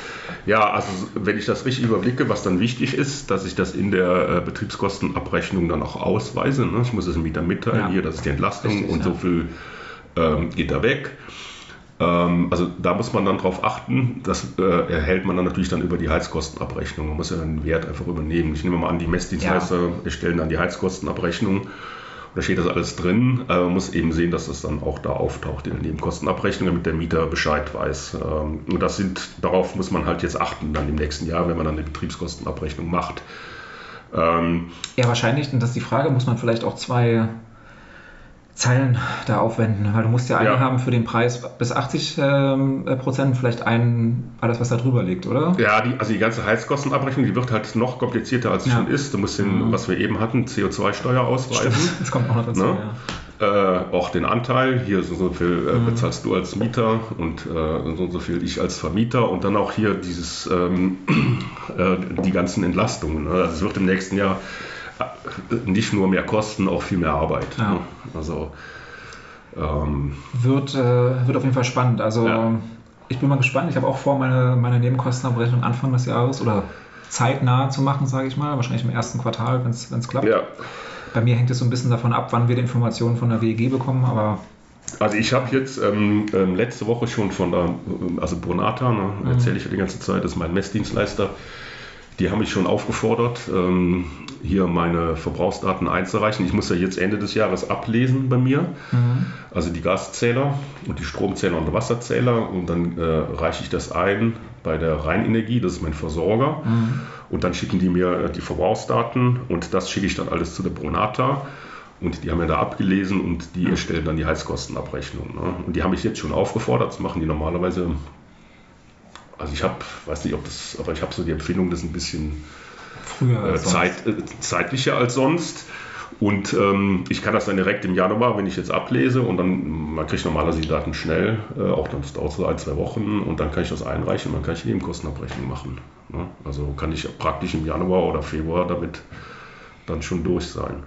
Ja, also wenn ich das richtig überblicke, was dann wichtig ist, dass ich das in der äh, Betriebskostenabrechnung dann auch ausweise. Ne? Ich muss es dem Mieter mitteilen, ja. hier, das ist die Entlastung richtig, und ja. so viel ähm, geht da weg. Ähm, also da muss man dann drauf achten, das äh, erhält man dann natürlich dann über die Heizkostenabrechnung. Man muss ja den Wert einfach übernehmen. Ich nehme mal an, die Messdienstleister erstellen dann die Heizkostenabrechnung da steht das alles drin. Äh, man muss eben sehen, dass das dann auch da auftaucht in der Nebenkostenabrechnung, damit der Mieter Bescheid weiß. Ähm, und das sind, darauf muss man halt jetzt achten dann im nächsten Jahr, wenn man dann eine Betriebskostenabrechnung macht. Ähm, ja, wahrscheinlich, und das ist die Frage, muss man vielleicht auch zwei Zeilen da aufwenden, weil du musst ja einen ja. haben für den Preis bis 80 ähm, Prozent, vielleicht einen, alles was da drüber liegt, oder? Ja, die, also die ganze Heizkostenabrechnung, die wird halt noch komplizierter als es ja. schon ist. Du musst den, mhm. was wir eben hatten, CO2-Steuer ausweisen. Stimmt. Das kommt auch noch dazu, ne? ja. äh, auch den Anteil, hier so, so viel äh, mhm. bezahlst du als Mieter und äh, so, so viel ich als Vermieter und dann auch hier dieses, ähm, äh, die ganzen Entlastungen. Ne? Also es wird im nächsten Jahr nicht nur mehr Kosten, auch viel mehr Arbeit. Ja. Ne? Also ähm, wird, äh, wird auf jeden Fall spannend. Also ja. ich bin mal gespannt. Ich habe auch vor, meine, meine Nebenkostenabrechnung Anfang des Jahres oder zeitnah zu machen, sage ich mal. Wahrscheinlich im ersten Quartal, wenn es klappt. Ja. Bei mir hängt es so ein bisschen davon ab, wann wir die Informationen von der WEG bekommen, aber also ich habe jetzt ähm, ähm, letzte Woche schon von der, also Bonata, ne, mhm. erzähle ich ja die ganze Zeit, das ist mein Messdienstleister, die haben mich schon aufgefordert, ähm, hier meine Verbrauchsdaten einzureichen. Ich muss ja jetzt Ende des Jahres ablesen bei mir, mhm. also die Gaszähler und die Stromzähler und Wasserzähler. Und dann äh, reiche ich das ein bei der Rheinenergie, das ist mein Versorger. Mhm. Und dann schicken die mir äh, die Verbrauchsdaten und das schicke ich dann alles zu der Bronata. Und die haben ja da abgelesen und die erstellen dann die Heizkostenabrechnung. Ne? Und die haben mich jetzt schon aufgefordert, das machen die normalerweise also ich habe, weiß nicht, ob das, aber ich habe so die Empfindung, das ist ein bisschen früher äh, Zeit, äh, zeitlicher als sonst. Und ähm, ich kann das dann direkt im Januar, wenn ich jetzt ablese und dann, man kriegt normalerweise die Daten schnell, äh, auch dann dauert so ein, zwei Wochen und dann kann ich das einreichen und dann kann ich die Nebenkostenabrechnung machen. Ne? Also kann ich praktisch im Januar oder Februar damit dann schon durch sein.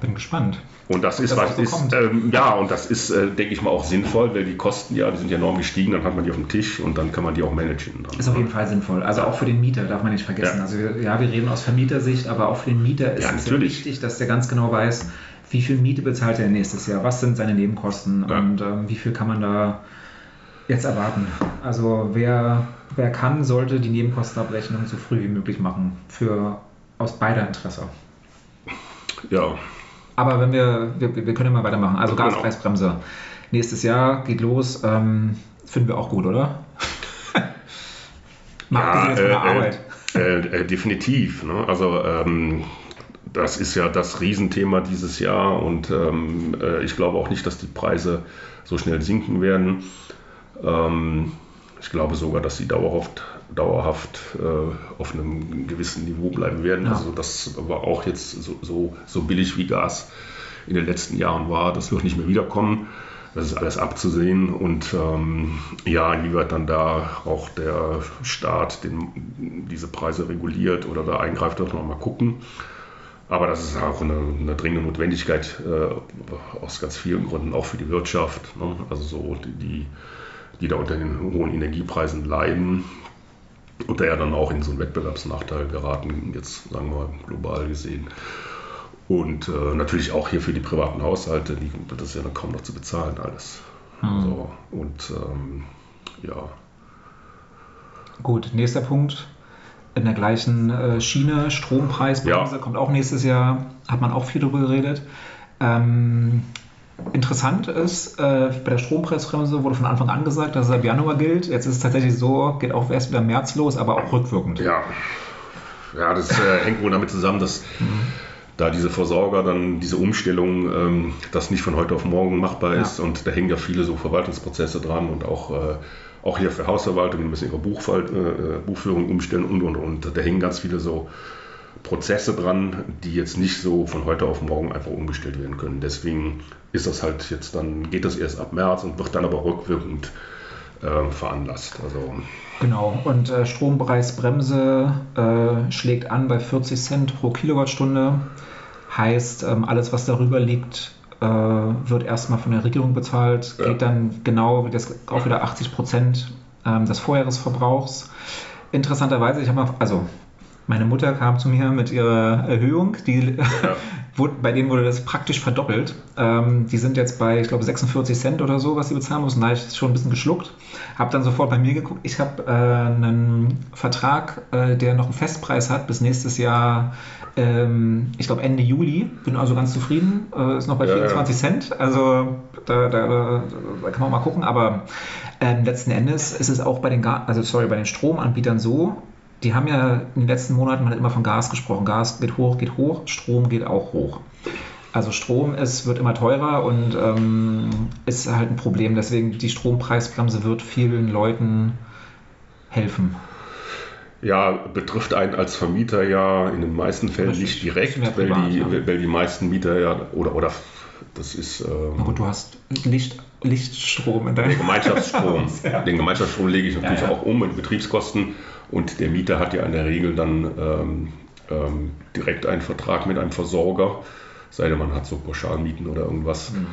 Bin gespannt. Und das ist, was ist, ähm, ja, und das ist, äh, denke ich mal, auch sinnvoll, weil die Kosten ja, die sind ja enorm gestiegen, dann hat man die auf dem Tisch und dann kann man die auch managen. Dann, ist auf jeden Fall sinnvoll. Also auch für den Mieter darf man nicht vergessen. Ja. Also ja, wir reden aus Vermietersicht, aber auch für den Mieter ist ja, es ja wichtig, dass der ganz genau weiß, wie viel Miete bezahlt er nächstes Jahr, was sind seine Nebenkosten ja. und ähm, wie viel kann man da jetzt erwarten. Also wer, wer kann, sollte die Nebenkostenabrechnung so früh wie möglich machen, für aus beider Interesse. Ja, aber wenn wir, wir, wir können ja mal weitermachen. Also genau. Gaspreisbremse. Nächstes Jahr geht los. Ähm, finden wir auch gut, oder? ja, äh, Arbeit. Äh, äh, definitiv. Ne? Also ähm, das ist ja das Riesenthema dieses Jahr und ähm, äh, ich glaube auch nicht, dass die Preise so schnell sinken werden. Ähm, ich glaube sogar, dass sie dauerhaft, dauerhaft äh, auf einem gewissen Niveau bleiben werden. Ja. Also das war auch jetzt so, so, so billig wie Gas in den letzten Jahren war. Das wird nicht mehr wiederkommen. Das ist alles abzusehen. Und ähm, ja, inwieweit dann da auch der Staat den, diese Preise reguliert oder da eingreift, das man mal gucken. Aber das ist auch eine, eine dringende Notwendigkeit äh, aus ganz vielen Gründen, auch für die Wirtschaft. Ne? Also so die, die die da unter den hohen Energiepreisen leiden und da ja dann auch in so einen Wettbewerbsnachteil geraten, jetzt sagen wir global gesehen. Und äh, natürlich auch hier für die privaten Haushalte, die, das ist ja dann kaum noch zu bezahlen alles. Hm. So, und ähm, ja. Gut, nächster Punkt. In der gleichen äh, Schiene, Strompreisbremse ja. kommt auch nächstes Jahr, hat man auch viel darüber geredet. Ähm, Interessant ist, äh, bei der Strompreisbremse wurde von Anfang an gesagt, dass es ab Januar gilt. Jetzt ist es tatsächlich so, geht auch erst wieder im März los, aber auch rückwirkend. Ja, ja das äh, hängt wohl damit zusammen, dass mhm. da diese Versorger dann diese Umstellung, ähm, das nicht von heute auf morgen machbar ist. Ja. Und da hängen ja viele so Verwaltungsprozesse dran und auch, äh, auch hier für Hausverwaltungen müssen ihre Buchfall, äh, Buchführung umstellen und und und. Da hängen ganz viele so Prozesse dran, die jetzt nicht so von heute auf morgen einfach umgestellt werden können. Deswegen ist das halt jetzt dann, geht das erst ab März und wird dann aber rückwirkend äh, veranlasst. Also, genau, und äh, Strompreisbremse äh, schlägt an bei 40 Cent pro Kilowattstunde. Heißt, ähm, alles, was darüber liegt, äh, wird erstmal von der Regierung bezahlt, ja. geht dann genau das, auch wieder 80 Prozent ähm, des Vorjahresverbrauchs. Interessanterweise, ich habe mal, also meine Mutter kam zu mir mit ihrer Erhöhung, die, ja. bei denen wurde das praktisch verdoppelt. Ähm, die sind jetzt bei, ich glaube, 46 Cent oder so, was sie bezahlen müssen. Da habe ich schon ein bisschen geschluckt. Habe dann sofort bei mir geguckt. Ich habe äh, einen Vertrag, äh, der noch einen Festpreis hat bis nächstes Jahr, ähm, ich glaube Ende Juli. Bin also ganz zufrieden. Äh, ist noch bei ja, 24 ja. Cent. Also da, da, da, kann man mal gucken. Aber ähm, letzten Endes ist es auch bei den, also sorry, bei den Stromanbietern so, die haben ja in den letzten Monaten man immer von Gas gesprochen. Gas geht hoch, geht hoch, Strom geht auch hoch. Also Strom ist, wird immer teurer und ähm, ist halt ein Problem. Deswegen die Strompreisbremse wird vielen Leuten helfen. Ja, betrifft einen als Vermieter ja in den meisten Fällen nicht direkt, weil, privat, die, ja. weil die meisten Mieter ja oder, oder das ist. Ähm, gut, du hast Licht, Lichtstrom in deinem Gemeinschaftsstrom. ja. Den Gemeinschaftsstrom lege ich natürlich ja, auch um mit Betriebskosten und der Mieter hat ja in der Regel dann ähm, ähm, direkt einen Vertrag mit einem Versorger, sei denn man hat so Pauschalmieten oder irgendwas. Mhm.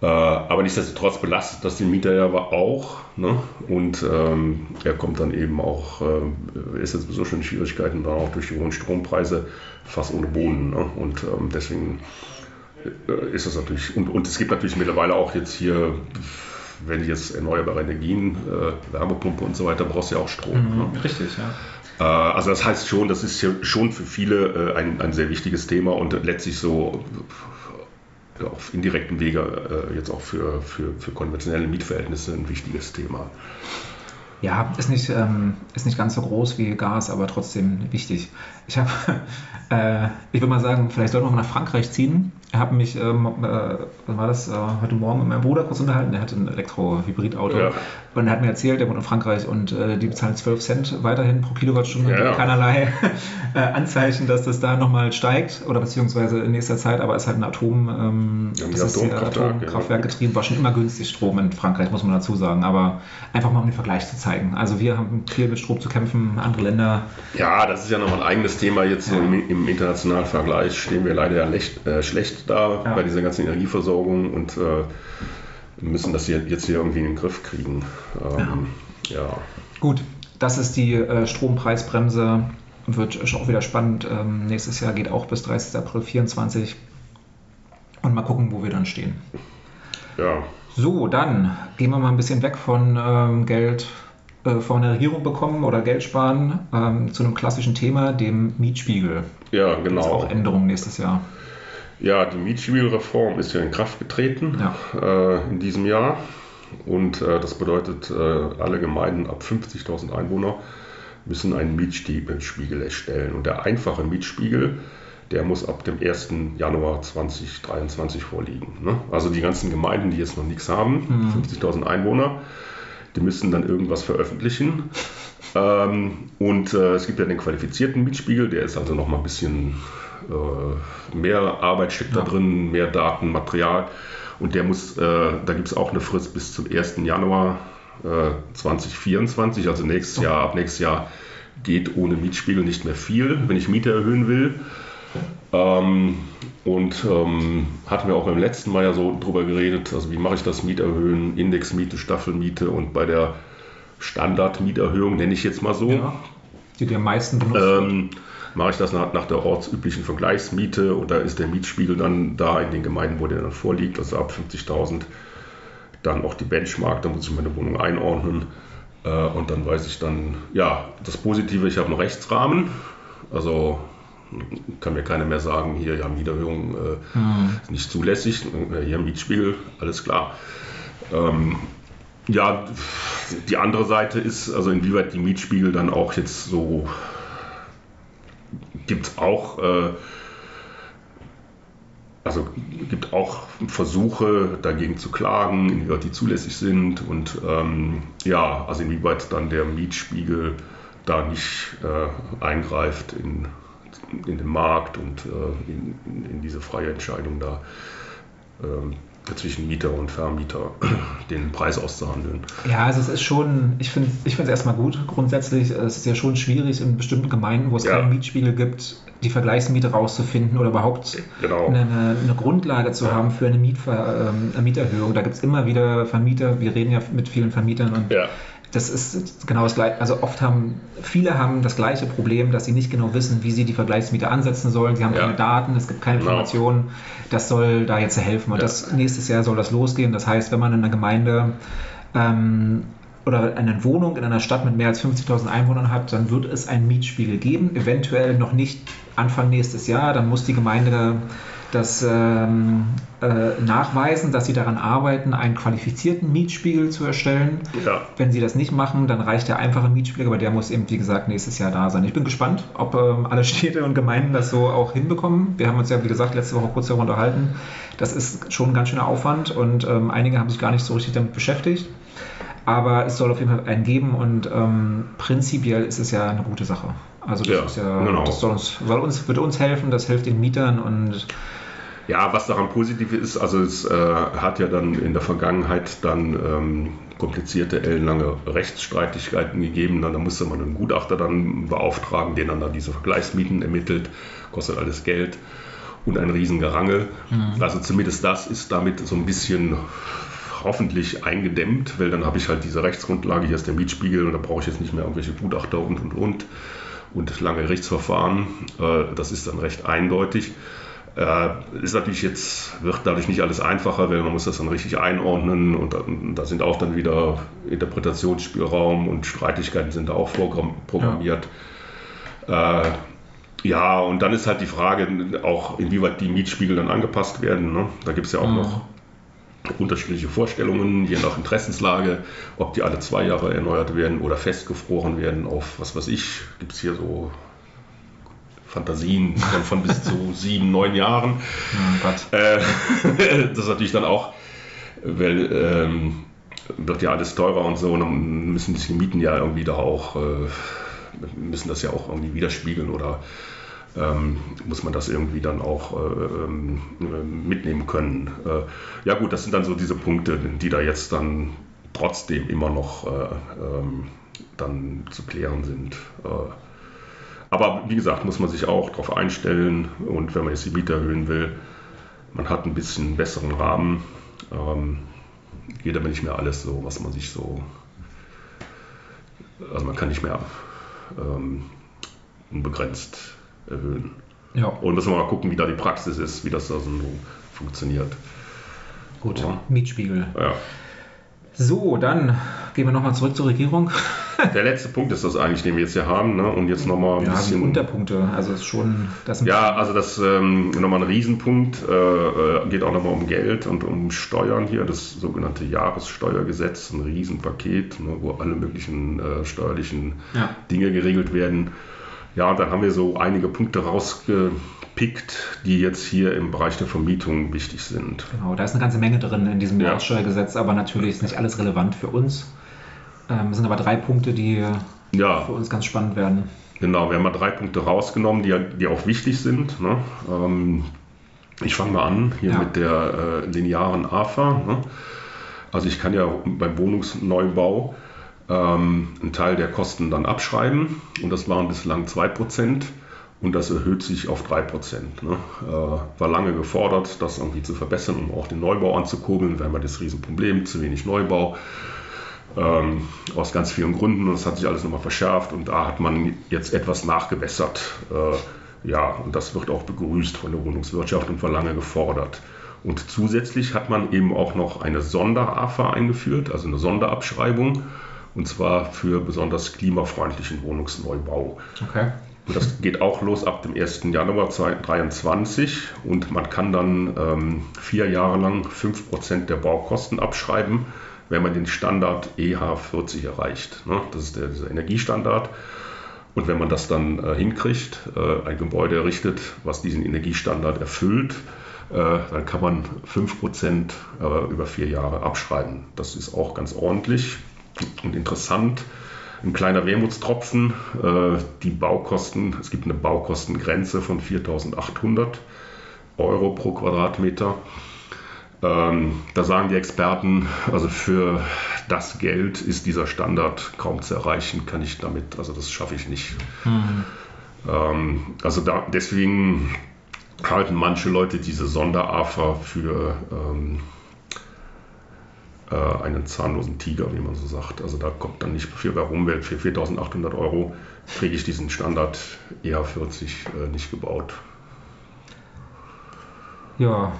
Äh, aber nichtsdestotrotz belastet das den Mieter ja aber auch. Ne? Und ähm, er kommt dann eben auch, äh, ist jetzt sowieso schon in Schwierigkeiten, dann auch durch die hohen Strompreise fast ohne Boden. Ne? Und ähm, deswegen ist das natürlich, und, und es gibt natürlich mittlerweile auch jetzt hier wenn jetzt erneuerbare Energien, äh, Wärmepumpe und so weiter, brauchst du ja auch Strom. Mhm, ne? Richtig, ja. Äh, also das heißt schon, das ist schon für viele äh, ein, ein sehr wichtiges Thema und letztlich so auf indirekten Wege äh, jetzt auch für, für, für konventionelle Mietverhältnisse ein wichtiges Thema. Ja, ist nicht, ähm, ist nicht ganz so groß wie Gas, aber trotzdem wichtig. Ich habe, äh, ich würde mal sagen, vielleicht sollten wir mal nach Frankreich ziehen habe mich, ähm, äh, was war das, äh, heute Morgen mit meinem Bruder kurz unterhalten, der hat ein Elektro-Hybrid-Auto ja. und er hat mir erzählt, der wohnt in Frankreich und äh, die bezahlen 12 Cent weiterhin pro Kilowattstunde. Ja, ja. Keinerlei äh, Anzeichen, dass das da nochmal steigt oder beziehungsweise in nächster Zeit, aber es ist halt ein Atom, ähm, ja, das ist Atomkraftwerk getrieben, war schon immer günstig Strom in Frankreich, muss man dazu sagen, aber einfach mal um den Vergleich zu zeigen. Also wir haben viel mit Strom zu kämpfen, andere Länder. Ja, das ist ja nochmal ein eigenes Thema jetzt so im, im, internationalen Vergleich stehen wir leider schlecht, äh, schlecht da ja. bei dieser ganzen Energieversorgung und äh, müssen das jetzt hier irgendwie in den Griff kriegen. Ähm, ja. ja. Gut, das ist die äh, Strompreisbremse. Wird auch wieder spannend. Ähm, nächstes Jahr geht auch bis 30. April 2024. Und mal gucken, wo wir dann stehen. Ja. So, dann gehen wir mal ein bisschen weg von ähm, Geld von der Regierung bekommen oder Geld sparen ähm, zu einem klassischen Thema, dem Mietspiegel. Ja, genau. Das ist auch Änderungen nächstes Jahr. Ja, die Mietspielreform ist ja in Kraft getreten ja. äh, in diesem Jahr. Und äh, das bedeutet, äh, alle Gemeinden ab 50.000 Einwohner müssen einen Mietspiegel erstellen. Und der einfache Mietspiegel, der muss ab dem 1. Januar 2023 vorliegen. Ne? Also die ganzen Gemeinden, die jetzt noch nichts haben, mhm. 50.000 Einwohner, die müssen dann irgendwas veröffentlichen. Ähm, und äh, es gibt ja den qualifizierten Mietspiegel, der ist also noch mal ein bisschen äh, mehr Arbeit steckt ja. da drin, mehr Daten, Material. Und der muss, äh, da gibt es auch eine Frist bis zum 1. Januar 2024, äh, also nächstes Jahr, ab nächstes Jahr geht ohne Mietspiegel nicht mehr viel, wenn ich Miete erhöhen will. Ähm, und ähm, hatten wir auch beim letzten Mal ja so drüber geredet, also wie mache ich das Mieterhöhen, Indexmiete, Staffelmiete und bei der Standardmieterhöhung nenne ich jetzt mal so. Ja, die die am meisten benutzt ähm, mache ich das nach, nach, der ortsüblichen Vergleichsmiete und da ist der Mietspiegel dann da in den Gemeinden, wo der dann vorliegt, also ab 50.000 dann auch die Benchmark, da muss ich meine Wohnung einordnen. Äh, und dann weiß ich dann, ja, das Positive, ich habe einen Rechtsrahmen, also kann mir keiner mehr sagen, hier, ja, Mieterhöhung äh, mhm. nicht zulässig, äh, hier Mietspiegel, alles klar. Ähm, ja, die andere Seite ist, also inwieweit die Mietspiegel dann auch jetzt so gibt es auch, äh, also gibt auch Versuche dagegen zu klagen, inwieweit die zulässig sind und ähm, ja, also inwieweit dann der Mietspiegel da nicht äh, eingreift in, in den Markt und äh, in, in, diese freie Entscheidung da. Ähm, zwischen Mieter und Vermieter den Preis auszuhandeln. Ja, also es ist schon, ich finde ich es erstmal gut grundsätzlich. Es ist ja schon schwierig in bestimmten Gemeinden, wo es ja. keinen Mietspiegel gibt, die Vergleichsmiete rauszufinden oder überhaupt genau. eine, eine, Grundlage zu ja. haben für eine, Mietver, ähm, eine Mieterhöhung. Da gibt es immer wieder Vermieter, wir reden ja mit vielen Vermietern und ja das ist genau das gleiche. Also oft haben, viele haben das gleiche Problem, dass sie nicht genau wissen, wie sie die Vergleichsmiete ansetzen sollen. Sie haben ja. keine Daten, es gibt keine genau. Informationen. Das soll da jetzt helfen. Und ja. das nächstes Jahr soll das losgehen. Das heißt, wenn man in einer Gemeinde ähm, oder eine Wohnung in einer Stadt mit mehr als 50.000 Einwohnern hat, dann wird es einen Mietspiegel geben. Eventuell noch nicht Anfang nächstes Jahr. Dann muss die Gemeinde das ähm, äh, nachweisen, dass sie daran arbeiten, einen qualifizierten Mietspiegel zu erstellen. Ja. Wenn sie das nicht machen, dann reicht der einfache Mietspiegel, aber der muss eben, wie gesagt, nächstes Jahr da sein. Ich bin gespannt, ob ähm, alle Städte und Gemeinden das so auch hinbekommen. Wir haben uns ja, wie gesagt, letzte Woche kurz darüber unterhalten. Das ist schon ein ganz schöner Aufwand und ähm, einige haben sich gar nicht so richtig damit beschäftigt. Aber es soll auf jeden Fall einen geben und ähm, prinzipiell ist es ja eine gute Sache. Also das, ja, ist ja, genau. das soll uns, soll uns, wird uns helfen, das hilft den Mietern und ja, was daran positiv ist, also es äh, hat ja dann in der Vergangenheit dann ähm, komplizierte, ellenlange Rechtsstreitigkeiten gegeben. Dann, da musste man einen Gutachter dann beauftragen, der dann, dann diese Vergleichsmieten ermittelt, kostet alles Geld und ein Riesengerangel. Mhm. Also zumindest das ist damit so ein bisschen hoffentlich eingedämmt, weil dann habe ich halt diese Rechtsgrundlage, hier ist der Mietspiegel und da brauche ich jetzt nicht mehr irgendwelche Gutachter und und und und lange Gerichtsverfahren. Äh, das ist dann recht eindeutig. Äh, ist natürlich jetzt, wird dadurch nicht alles einfacher, weil man muss das dann richtig einordnen und da sind auch dann wieder Interpretationsspielraum und Streitigkeiten sind da auch programmiert. Ja. Äh, ja, und dann ist halt die Frage auch, inwieweit die Mietspiegel dann angepasst werden. Ne? Da gibt es ja auch mhm. noch unterschiedliche Vorstellungen, je nach Interessenslage, ob die alle zwei Jahre erneuert werden oder festgefroren werden auf, was weiß ich, gibt es hier so Fantasien von, von bis zu sieben, neun Jahren. Oh äh, das ist natürlich dann auch, weil ähm, wird ja alles teurer und so, und dann müssen die Mieten ja irgendwie da auch, äh, müssen das ja auch irgendwie widerspiegeln oder ähm, muss man das irgendwie dann auch äh, ähm, mitnehmen können. Äh, ja gut, das sind dann so diese Punkte, die da jetzt dann trotzdem immer noch äh, ähm, dann zu klären sind. Äh, aber wie gesagt, muss man sich auch darauf einstellen und wenn man jetzt die Miete erhöhen will, man hat ein bisschen besseren Rahmen. Ähm, geht aber nicht mehr alles so, was man sich so. Also man kann nicht mehr ähm, unbegrenzt erhöhen. Ja. Und müssen wir mal gucken, wie da die Praxis ist, wie das da so funktioniert. Gut, ja. Mietspiegel. Ja. So, dann gehen wir nochmal zurück zur Regierung. Der letzte Punkt ist das eigentlich, den wir jetzt hier haben. Ne? Und jetzt nochmal ein ja, bisschen. Unterpunkte, also ist schon. Das ja, also das ähm, nochmal ein Riesenpunkt. Äh, äh, geht auch nochmal um Geld und um Steuern hier. Das sogenannte Jahressteuergesetz, ein Riesenpaket, ne, wo alle möglichen äh, steuerlichen ja. Dinge geregelt werden. Ja, dann haben wir so einige Punkte rausgepickt, die jetzt hier im Bereich der Vermietung wichtig sind. Genau, da ist eine ganze Menge drin in diesem ja. aber natürlich ist nicht alles relevant für uns. Ähm, sind aber drei Punkte, die ja. für uns ganz spannend werden. Genau, wir haben mal drei Punkte rausgenommen, die, die auch wichtig sind. Ne? Ähm, ich fange mal an hier ja. mit der äh, linearen AFA. Ne? Also ich kann ja beim Wohnungsneubau ähm, einen Teil der Kosten dann abschreiben und das waren bislang 2% und das erhöht sich auf 3%. Ne? Äh, war lange gefordert, das irgendwie zu verbessern, um auch den Neubau anzukurbeln. Wir haben ja das Riesenproblem, zu wenig Neubau. Ähm, aus ganz vielen Gründen. Und das hat sich alles nochmal verschärft und da hat man jetzt etwas nachgebessert. Äh, ja, und das wird auch begrüßt von der Wohnungswirtschaft und war lange gefordert. Und zusätzlich hat man eben auch noch eine Sonder-AFA eingeführt, also eine Sonderabschreibung und zwar für besonders klimafreundlichen Wohnungsneubau. Okay. Und das geht auch los ab dem 1. Januar 2023 und man kann dann ähm, vier Jahre lang 5% der Baukosten abschreiben, wenn man den Standard EH40 erreicht. Ne? Das ist der, dieser Energiestandard. Und wenn man das dann äh, hinkriegt, äh, ein Gebäude errichtet, was diesen Energiestandard erfüllt, äh, dann kann man 5% äh, über vier Jahre abschreiben. Das ist auch ganz ordentlich und interessant. Ein kleiner Wermutstropfen, äh, die Baukosten, es gibt eine Baukostengrenze von 4.800 Euro pro Quadratmeter. Ähm, da sagen die Experten, also für das Geld ist dieser Standard kaum zu erreichen, kann ich damit, also das schaffe ich nicht. Mhm. Also da, deswegen halten manche Leute diese Sonderafa für ähm, äh, einen zahnlosen Tiger, wie man so sagt. Also da kommt dann nicht viel bei rum. Für 4.800 Euro kriege ich diesen Standard EH40 äh, nicht gebaut. Ja,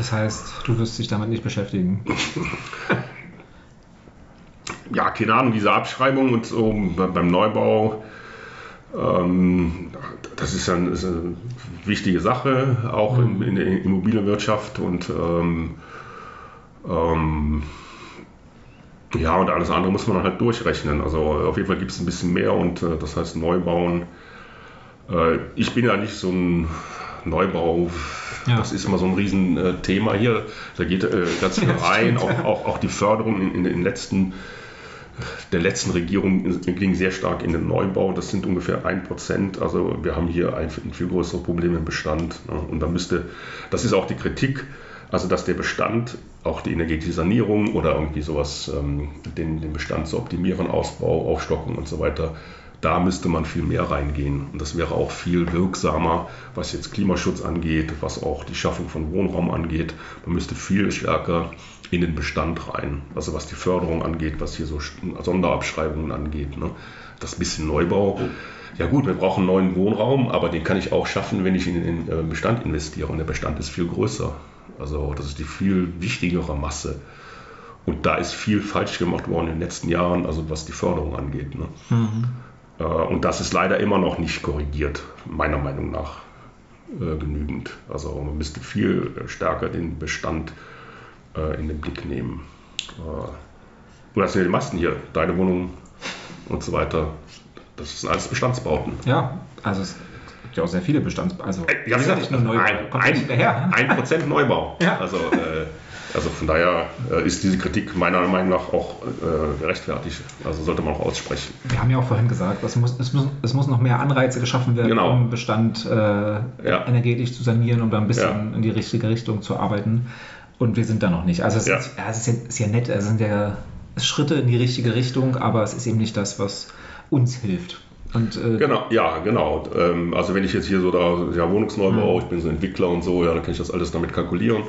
das heißt, du wirst dich damit nicht beschäftigen. ja, keine Ahnung, diese Abschreibung und so beim Neubau, ähm, das ist, ein, ist, eine wichtige Sache, auch mhm. in, in, der Immobilienwirtschaft und ähm, ähm, ja, und alles andere muss man halt durchrechnen. Also auf jeden Fall gibt es ein bisschen mehr und äh, das heißt Neubauen. Äh, ich bin ja nicht so ein Neubau ja. Das ist immer so ein Riesenthema hier. Da geht äh, ganz viel rein. Auch, auch, auch, die Förderung in, in den letzten der letzten Regierung ging sehr stark in den Neubau. Das sind ungefähr ein Prozent. Also wir haben hier ein, ein viel größeres Problem im Bestand. Ne? Und da müsste, das ist auch die Kritik, also dass der Bestand, auch die energetische Sanierung oder irgendwie sowas, ähm, den, den Bestand zu optimieren, Ausbau, Aufstockung und so weiter, da müsste man viel mehr reingehen. Und das wäre auch viel wirksamer, was jetzt Klimaschutz angeht, was auch die Schaffung von Wohnraum angeht. Man müsste viel stärker in den Bestand rein. Also was die Förderung angeht, was hier so Sonderabschreibungen angeht. Ne? Das bisschen Neubau. Ja gut, wir brauchen neuen Wohnraum, aber den kann ich auch schaffen, wenn ich in den äh, Bestand investiere. Und der Bestand ist viel größer. Also das ist die viel wichtigere Masse. Und da ist viel falsch gemacht worden in den letzten Jahren, also was die Förderung angeht. Ne? Mhm. Äh, und das ist leider immer noch nicht korrigiert, meiner Meinung nach äh, genügend. Also man müsste viel stärker den Bestand äh, in den Blick nehmen. Du hast ja die Masten hier, deine Wohnung und so weiter. Das sind alles Bestandsbauten. Ja, also gibt ja auch sehr viele Bestandsbauten. Also, ja, wie gesagt, nur Neubau. Ein, ein, ein Prozent Neubau. Ja. Also äh, also von daher äh, ist diese Kritik meiner Meinung nach auch äh, gerechtfertigt. Also sollte man auch aussprechen. Wir haben ja auch vorhin gesagt, es muss, es muss, es muss noch mehr Anreize geschaffen werden, genau. um Bestand äh, ja. energetisch zu sanieren, um da ein bisschen ja. in die richtige Richtung zu arbeiten. Und wir sind da noch nicht. Also es, ja. Ist, ja, es ist, ja, ist ja nett, es sind ja Schritte in die richtige Richtung, aber es ist eben nicht das, was uns hilft. Und, äh, genau, ja, genau. Ähm, also wenn ich jetzt hier so da ja, Wohnungsneubau, mhm. ich bin so Entwickler und so, ja, dann kann ich das alles damit kalkulieren.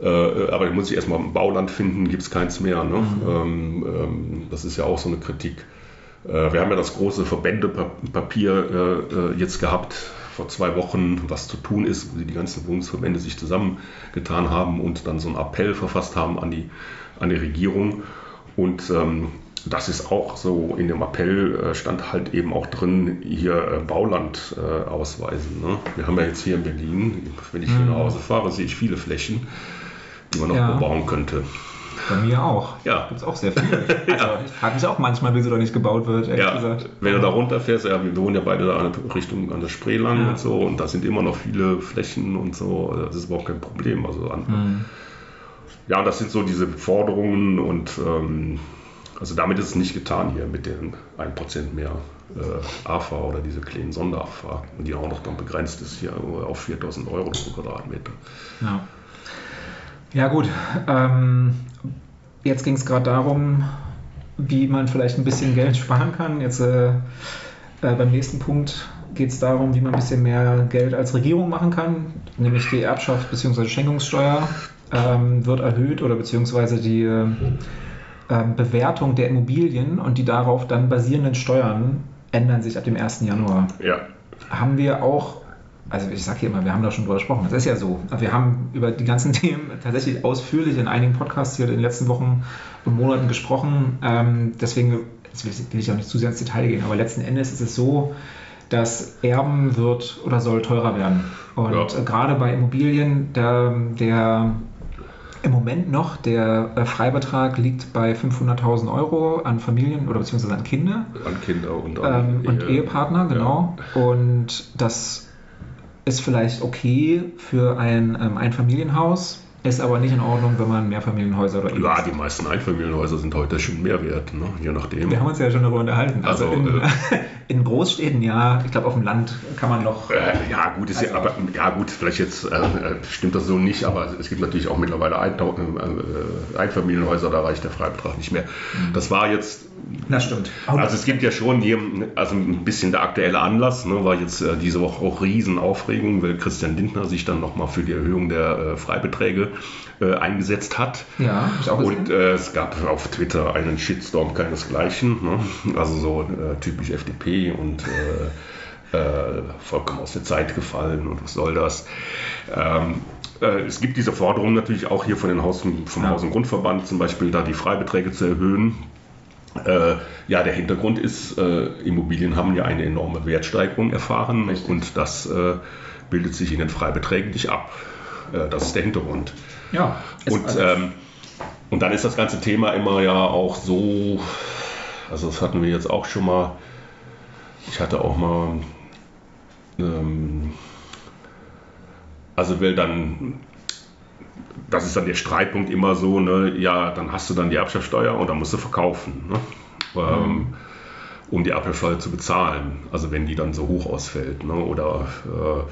Äh, aber da muss ich erstmal ein Bauland finden, gibt es keins mehr. Ne? Mhm. Ähm, ähm, das ist ja auch so eine Kritik. Äh, wir haben ja das große Verbändepapier äh, jetzt gehabt vor zwei Wochen, was zu tun ist, wo die ganzen Wohnungsverbände sich zusammengetan haben und dann so einen Appell verfasst haben an die, an die Regierung. Und ähm, das ist auch so, in dem Appell stand halt eben auch drin, hier Bauland ausweisen. Ne? Wir haben ja jetzt hier in Berlin, wenn ich hier nach mhm. Hause fahre, sehe ich viele Flächen die man noch ja. bebauen könnte. Bei mir auch. Ja. Gibt es auch sehr viele. Also, ja. Ich frage mich auch manchmal, wieso da nicht gebaut wird, ja. Gesagt. Wenn du da runterfährst, ja, wir wohnen ja beide da Richtung an der Spree lang ja. und so, und da sind immer noch viele Flächen und so, das ist überhaupt kein Problem. Also an, mhm. Ja, das sind so diese Forderungen und ähm, also damit ist es nicht getan hier mit den 1% mehr äh, AFA oder diese kleinen Sonder-AFA, die auch noch dann begrenzt ist hier auf 4000 Euro pro Quadratmeter. Ja. Ja gut, ähm, jetzt ging es gerade darum, wie man vielleicht ein bisschen Geld sparen kann. Jetzt äh, äh, beim nächsten Punkt geht es darum, wie man ein bisschen mehr Geld als Regierung machen kann, nämlich die Erbschaft bzw. Schenkungssteuer ähm, wird erhöht oder beziehungsweise die äh, Bewertung der Immobilien und die darauf dann basierenden Steuern ändern sich ab dem 1. Januar. Ja. Haben wir auch also ich sage hier immer, wir haben da schon drüber gesprochen. Das ist ja so. Wir haben über die ganzen Themen tatsächlich ausführlich in einigen Podcasts hier in den letzten Wochen und Monaten gesprochen. Ähm, deswegen will ich auch nicht zu sehr ins Detail gehen, aber letzten Endes ist es so, dass Erben wird oder soll teurer werden. Und ja. gerade bei Immobilien, der, der im Moment noch, der äh, Freibetrag liegt bei 500.000 Euro an Familien oder beziehungsweise an Kinder. An Kinder und, an ähm, und Ehepartner, genau. Ja. Und das ist vielleicht okay für ein ähm, Einfamilienhaus, ist aber nicht in Ordnung, wenn man Mehrfamilienhäuser oder ähnliches. Ja, die meisten Einfamilienhäuser sind heute schon mehr wert, ne? je nachdem. Wir haben uns ja schon darüber unterhalten. Also, also in, äh, in, Großstädten ja, ich glaube auf dem Land kann man noch. Äh, ja, gut, ist also, ja, aber, ja, gut, vielleicht jetzt äh, äh, stimmt das so nicht, aber es gibt natürlich auch mittlerweile ein, äh, Einfamilienhäuser, da reicht der Freibetrag nicht mehr. Mhm. Das war jetzt. Das stimmt. also es gibt ja schon hier, also ein bisschen der aktuelle Anlass, ne, war jetzt äh, diese Woche auch Riesenaufregung, weil Christian Lindner sich dann nochmal für die Erhöhung der Freibeträge äh, eingesetzt hat. Ja, ich auch Und äh, es gab auf Twitter einen Shitstorm keinesgleichen. Ne? Also so äh, typisch FDP und äh, äh, vollkommen aus der Zeit gefallen und was soll das. Ähm, äh, es gibt diese Forderung natürlich auch hier von den Haus, vom ja. Haus- und Grundverband zum Beispiel, da die Freibeträge zu erhöhen. Äh, ja, der Hintergrund ist, äh, Immobilien haben ja eine enorme Wertsteigerung erfahren Richtig. und das äh, bildet sich in den Freibeträgen nicht ab. das ist der Hintergrund. Ja. Und, also ähm, und dann ist das ganze Thema immer ja auch so, also das hatten wir jetzt auch schon mal, ich hatte auch mal, ähm, also will dann, das ist dann der Streitpunkt immer so, ne, ja, dann hast du dann die Erbschaftssteuer und dann musst du verkaufen, ne, ähm, mhm. um die Erbschaftssteuer zu bezahlen, also wenn die dann so hoch ausfällt, ne, oder äh,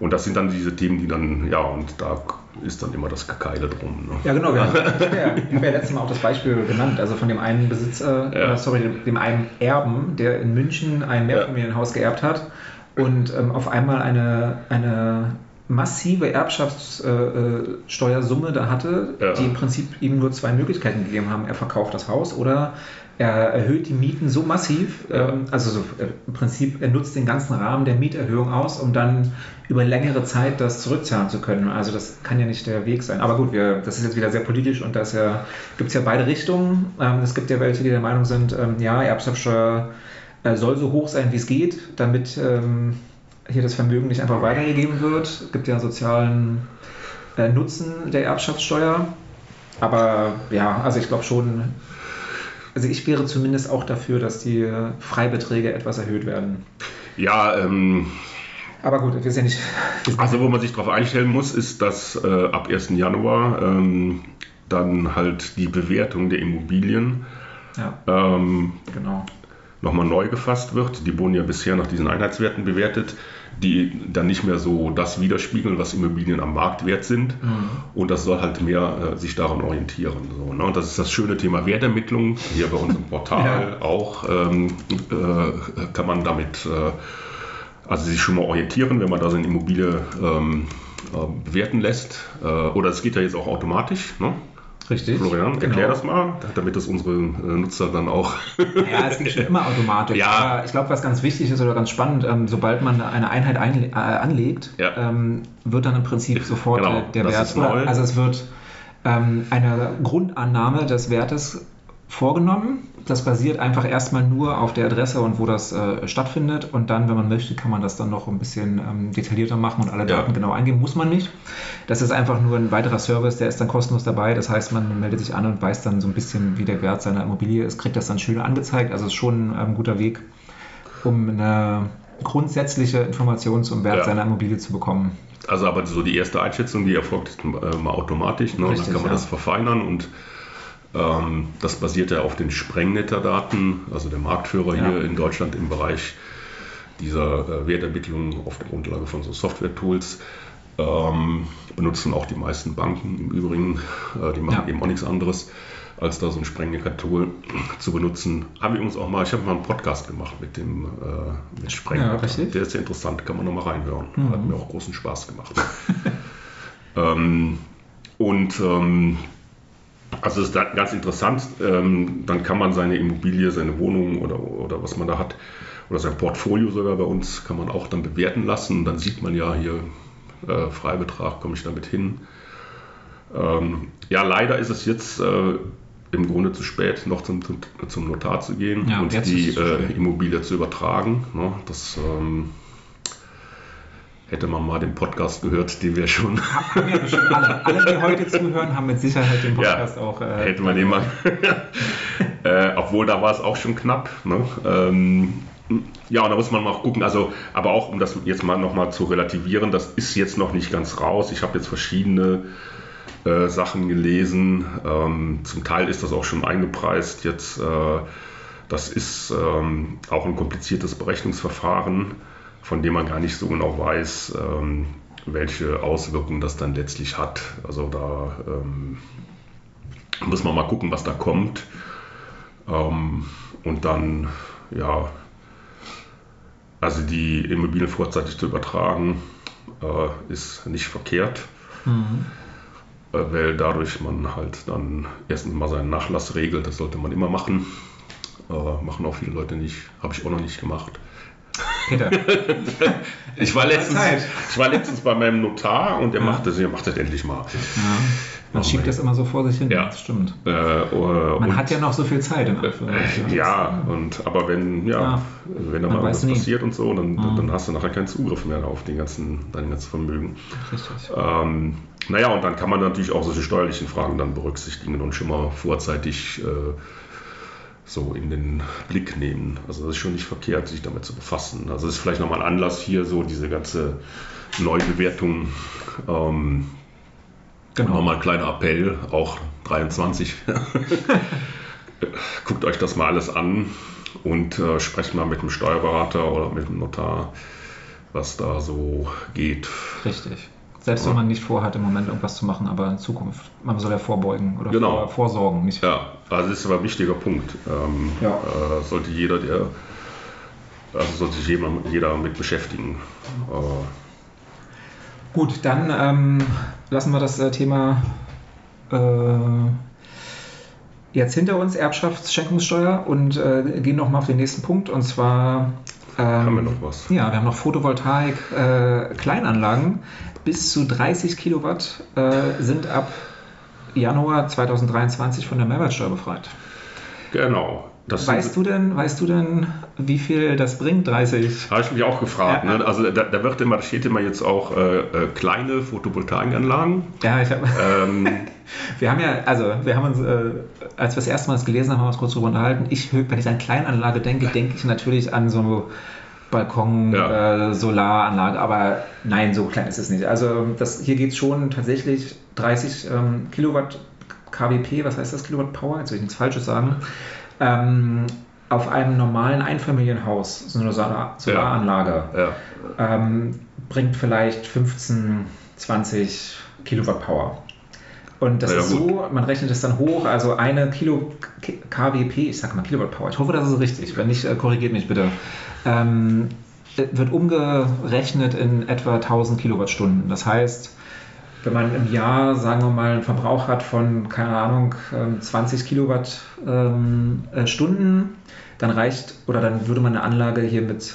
und das sind dann diese Themen, die dann, ja, und da ist dann immer das Gekeile drum. Ne? Ja, genau. Wir haben, ich habe ja, ja letztes Mal auch das Beispiel genannt, also von dem einen Besitzer, ja. äh, sorry, dem, dem, einen Erben, der in München ein Mehrfamilienhaus ja. geerbt hat und ähm, auf einmal eine, eine massive Erbschaftssteuersumme äh, da hatte, ja. die im Prinzip ihm nur zwei Möglichkeiten gegeben haben. Er verkauft das Haus oder er erhöht die Mieten so massiv, ähm, also so, äh, im Prinzip, er nutzt den ganzen Rahmen der Mieterhöhung aus, um dann über längere Zeit das zurückzahlen zu können. Also das kann ja nicht der Weg sein. Aber gut, wir, das ist jetzt wieder sehr politisch und da ja, gibt es ja beide Richtungen. Ähm, es gibt ja welche, die der Meinung sind, ähm, ja, Erbschaftssteuer äh, soll so hoch sein, wie es geht, damit hier das Vermögen nicht einfach weitergegeben wird. Es gibt ja sozialen äh, Nutzen der Erbschaftssteuer. Aber ja, also ich glaube schon, also ich wäre zumindest auch dafür, dass die Freibeträge etwas erhöht werden. Ja, ähm, aber gut, wir sind ja nicht. Also, wo man sich darauf einstellen muss, ist, dass äh, ab 1. Januar ähm, dann halt die Bewertung der Immobilien ja, ähm, genau. nochmal neu gefasst wird. Die wurden ja bisher nach diesen Einheitswerten bewertet die dann nicht mehr so das widerspiegeln, was Immobilien am Markt wert sind. Mhm. Und das soll halt mehr äh, sich daran orientieren. So, ne? Und das ist das schöne Thema Wertermittlung. Hier bei uns im Portal ja. auch ähm, äh, kann man damit äh, also sich schon mal orientieren, wenn man da seine Immobilie ähm, äh, bewerten lässt. Äh, oder es geht ja jetzt auch automatisch. Ne? Richtig. Florian, genau. erklär das mal, damit das unsere äh, Nutzer dann auch. ja, es geht schon immer automatisch. Ja. Aber ich glaube, was ganz wichtig ist oder ganz spannend, ähm, sobald man eine Einheit ein, äh, anlegt, ja. ähm, wird dann im Prinzip sofort genau, der Wert. Also es wird ähm, eine Grundannahme des Wertes vorgenommen. Das basiert einfach erstmal nur auf der Adresse und wo das äh, stattfindet. Und dann, wenn man möchte, kann man das dann noch ein bisschen ähm, detaillierter machen und alle Daten ja. genau eingeben. Muss man nicht. Das ist einfach nur ein weiterer Service, der ist dann kostenlos dabei. Das heißt, man meldet sich an und weiß dann so ein bisschen, wie der Wert seiner Immobilie ist, kriegt das dann schön angezeigt. Also ist schon ein guter Weg, um eine grundsätzliche Information zum Wert ja. seiner Immobilie zu bekommen. Also aber so die erste Einschätzung, die erfolgt äh, mal automatisch. Ne? Richtig, dann kann man ja. das verfeinern und ähm, das basiert ja auf den Sprengnetter-Daten, also der Marktführer ja. hier in Deutschland im Bereich dieser äh, Wertermittlung auf der Grundlage von so Software-Tools. Ähm, benutzen auch die meisten Banken im Übrigen. Äh, die machen ja. eben auch nichts anderes, als da so ein Sprengnetter-Tool zu benutzen. Haben wir uns auch mal, ich habe mal einen Podcast gemacht mit dem äh, mit Sprengnetter. Ja, der ist sehr interessant, kann man nochmal reinhören. Mhm. Hat mir auch großen Spaß gemacht. ähm, und ähm, also ist ganz interessant. Ähm, dann kann man seine Immobilie, seine Wohnung oder, oder was man da hat, oder sein Portfolio sogar bei uns, kann man auch dann bewerten lassen. Und dann sieht man ja hier äh, Freibetrag, komme ich damit hin. Ähm, ja, leider ist es jetzt äh, im Grunde zu spät, noch zum, zum Notar zu gehen ja, und die äh, Immobilie zu übertragen. Ne? Das ähm, hätte man mal den Podcast gehört, den wir schon. Haben wir bestimmt alle. Alle, die heute zuhören, haben mit Sicherheit den Podcast ja, auch. Äh, hätte man den mal. äh, obwohl da war es auch schon knapp. Ne? Ähm, Ja, und da muss man mal gucken, also, aber auch um das jetzt mal nochmal zu relativieren, das ist jetzt noch nicht ganz raus. Ich habe jetzt verschiedene äh, Sachen gelesen. Ähm, zum Teil ist das auch schon eingepreist. Jetzt, äh, das ist ähm, auch ein kompliziertes Berechnungsverfahren, von dem man gar nicht so genau weiß, ähm, welche Auswirkungen das dann letztlich hat. Also da ähm, muss man mal gucken, was da kommt. Ähm, und dann, ja, also die Immobilien vorzeitig zu übertragen, äh, ist nicht verkehrt. Mhm. Äh, weil dadurch man halt dann erstens mal seinen Nachlass regelt, das sollte man immer machen. Äh, machen auch viele Leute nicht, habe ich auch noch nicht gemacht. Peter. ich, war letztens, ich war letztens bei meinem Notar und der ja. macht das, der macht das endlich mal. Ja. Man schiebt das immer so vor sich hin, ja. das stimmt. Äh, uh, Man hat ja noch so viel Zeit. In äh, ja, und, aber wenn, ja, ja wenn da mal was passiert und so, dann, mhm. dann hast du nachher keinen Zugriff mehr auf den ganzen, dein ganzes Vermögen. Richtig. Ähm, naja, und dann kann man natürlich auch solche steuerlichen Fragen dann berücksichtigen und schon mal vorzeitig äh, so in den Blick nehmen. Also das ist schon nicht verkehrt, sich damit zu befassen. Also das ist vielleicht nochmal ein Anlass hier, so diese ganze Neubewertung. Ähm, genau. Nochmal ein kleiner Appell, auch 23. Guckt euch das mal alles an und äh, sprecht mal mit dem Steuerberater oder mit dem Notar, was da so geht. Richtig. Selbst wenn man nicht vorhat, im Moment irgendwas zu machen, aber in Zukunft. Man soll ja vorbeugen oder genau. vor, vorsorgen. Nicht ja, also das ist aber ein wichtiger Punkt. Ähm, ja. äh, sollte jeder, der, also sollte sich jeder, jeder mit beschäftigen. Äh, Gut, dann ähm, lassen wir das äh, Thema äh, jetzt hinter uns, Erbschaftsschenkungssteuer, und äh, gehen nochmal auf den nächsten Punkt, und zwar ähm, haben wir noch was? Ja, wir haben noch Photovoltaik, äh, Kleinanlagen bis zu 30 Kilowatt äh, sind ab Januar 2023 von der Mehrwertsteuer befreit. Genau. Das weißt du denn, weißt du denn, wie viel das bringt, 30? Habe ich mich auch gefragt. Ja. Ne? Also da, da, wird immer, da steht immer jetzt auch äh, äh, kleine Photovoltaikanlagen. Ja, ich habe. Ähm, wir haben ja, also wir haben uns, äh, als wir das erste Mal das gelesen haben, haben wir uns kurz darüber unterhalten. Ich, wenn ich an Kleinanlage denke, denke ich natürlich an so Balkon, ja. äh, Solaranlage, aber nein, so klein ist es nicht. Also das, hier geht es schon tatsächlich 30 ähm, Kilowatt KWP, was heißt das Kilowatt Power? Jetzt will ich nichts Falsches sagen. Ähm, auf einem normalen Einfamilienhaus, so eine Solar Solaranlage, ja. Ja. Ähm, bringt vielleicht 15, 20 Kilowatt Power. Und das ja, ist so, man rechnet es dann hoch, also eine Kilo KWP, ich sage mal Kilowatt Power, ich hoffe, das ist richtig, wenn nicht, äh, korrigiert mich bitte, ähm, wird umgerechnet in etwa 1000 Kilowattstunden. Das heißt, wenn man im Jahr, sagen wir mal, einen Verbrauch hat von, keine Ahnung, 20 ähm, Kilowattstunden, ähm, äh, dann reicht, oder dann würde man eine Anlage hier mit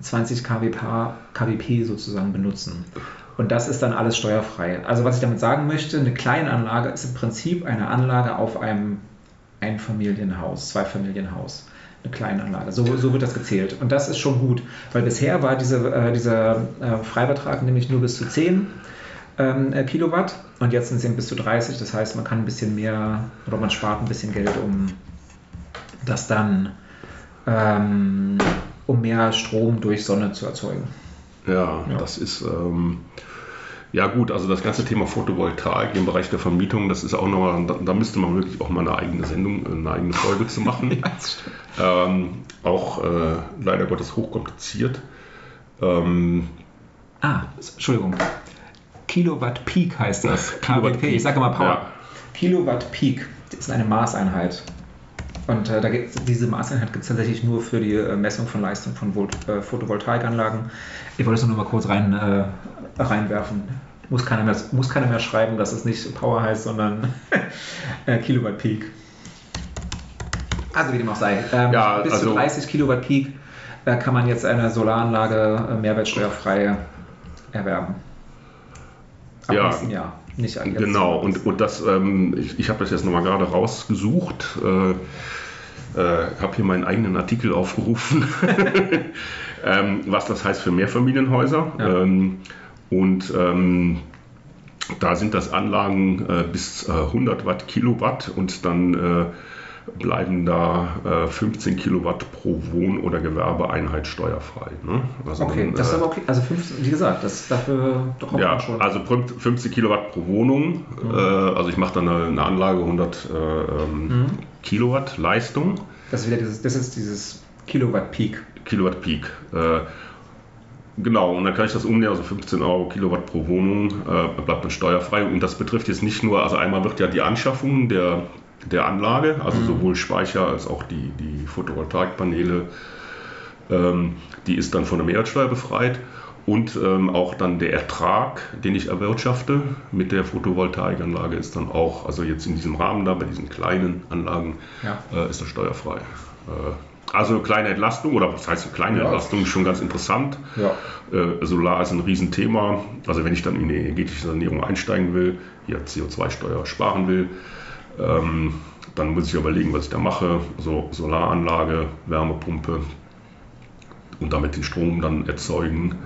20 kWp, kWp sozusagen benutzen. Und das ist dann alles steuerfrei. Also was ich damit sagen möchte, eine Kleinanlage ist im Prinzip eine Anlage auf einem Einfamilienhaus, Zweifamilienhaus. Eine Kleinanlage. So, so wird das gezählt. Und das ist schon gut, weil bisher war diese, äh, dieser äh, Freibetrag nämlich nur bis zu 10 ähm, äh, Kilowatt und jetzt sind es eben bis zu 30. Das heißt, man kann ein bisschen mehr oder man spart ein bisschen Geld, um das dann ähm, um mehr Strom durch Sonne zu erzeugen. Ja, ja. das ist. Ähm, ja gut, also das ganze Thema Photovoltaik im Bereich der Vermietung, das ist auch nochmal, da, da müsste man wirklich auch mal eine eigene Sendung, eine eigene Folge zu machen. ja, ähm, auch äh, leider Gottes hochkompliziert. Ähm, ah, Entschuldigung. Kilowatt Peak heißt das. KWP. Ich sage mal Power. Ja. Kilowatt Peak ist eine Maßeinheit. Und äh, da diese Maßeinheit gibt es tatsächlich nur für die äh, Messung von Leistung von Volt, äh, Photovoltaikanlagen. Ich wollte es nur mal kurz rein, äh, reinwerfen. Muss keiner, mehr, muss keiner mehr schreiben, dass es nicht Power heißt, sondern äh, Kilowatt Peak. Also wie dem auch sei. Ähm, ja, bis also, zu 30 Kilowatt Peak äh, kann man jetzt eine Solaranlage mehrwertsteuerfrei erwerben. Ab ja. nächsten Jahr. Nicht jetzt. Genau, und, und das, ähm, ich, ich habe das jetzt nochmal gerade rausgesucht. Äh, äh, habe hier meinen eigenen Artikel aufgerufen, ähm, was das heißt für Mehrfamilienhäuser. Ja. Und ähm, da sind das Anlagen äh, bis 100 äh, Watt Kilowatt und dann äh, bleiben da äh, 15 Kilowatt pro Wohn- oder Gewerbeeinheit steuerfrei. Ne? Also okay, dann, das ist aber okay. Also 15, wie gesagt, das dafür kommt ja, schon. Also 15 Kilowatt pro Wohnung. Mhm. Äh, also ich mache dann eine, eine, Anlage 100 äh, ähm, mhm. Kilowatt Leistung. Das ist wieder dieses, das ist dieses Kilowatt Peak. Kilowatt Peak. Genau, und dann kann ich das umnehmen, also 15 Euro Kilowatt pro Wohnung, äh, bleibt dann steuerfrei. Und das betrifft jetzt nicht nur, also einmal wird ja die Anschaffung der, der Anlage, also mhm. sowohl Speicher als auch die, die Photovoltaikpaneele, ähm, die ist dann von der Mehrwertsteuer befreit. Und ähm, auch dann der Ertrag, den ich erwirtschafte mit der Photovoltaikanlage, ist dann auch, also jetzt in diesem Rahmen da, bei diesen kleinen Anlagen, ja. äh, ist das steuerfrei. Äh, also kleine Entlastung, oder was heißt kleine ja. Entlastung, schon ganz interessant. Ja. Äh, Solar ist ein Riesenthema. Also wenn ich dann in die energetische Sanierung einsteigen will, hier CO2-Steuer sparen will, ähm, dann muss ich überlegen, was ich da mache. So Solaranlage, Wärmepumpe und damit den Strom dann erzeugen.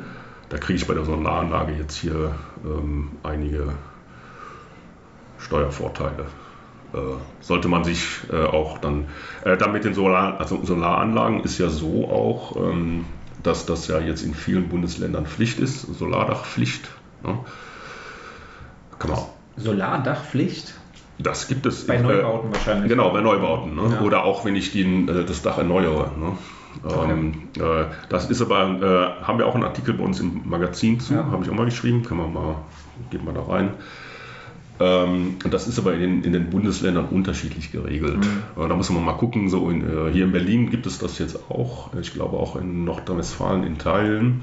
Da kriege ich bei der Solaranlage jetzt hier ähm, einige Steuervorteile. Äh, sollte man sich äh, auch dann, äh, dann mit den Solar, also Solaranlagen ist ja so auch, ähm, dass das ja jetzt in vielen Bundesländern Pflicht ist, Solardachpflicht. Ne? Kann man. Solardachpflicht? Das gibt es. Bei Neubauten wahrscheinlich. Genau, bei Neubauten. Ne? Ja. Oder auch wenn ich den, das Dach erneuere. Ne? Okay. Ähm, äh, das ist aber, äh, haben wir auch einen Artikel bei uns im Magazin zu, ja. habe ich auch mal geschrieben, können wir mal, geht mal da rein. Ähm, das ist aber in den, in den, Bundesländern unterschiedlich geregelt. Mhm. Da muss man mal gucken. So in, äh, hier in Berlin gibt es das jetzt auch. Ich glaube auch in Nordrhein-Westfalen in Teilen.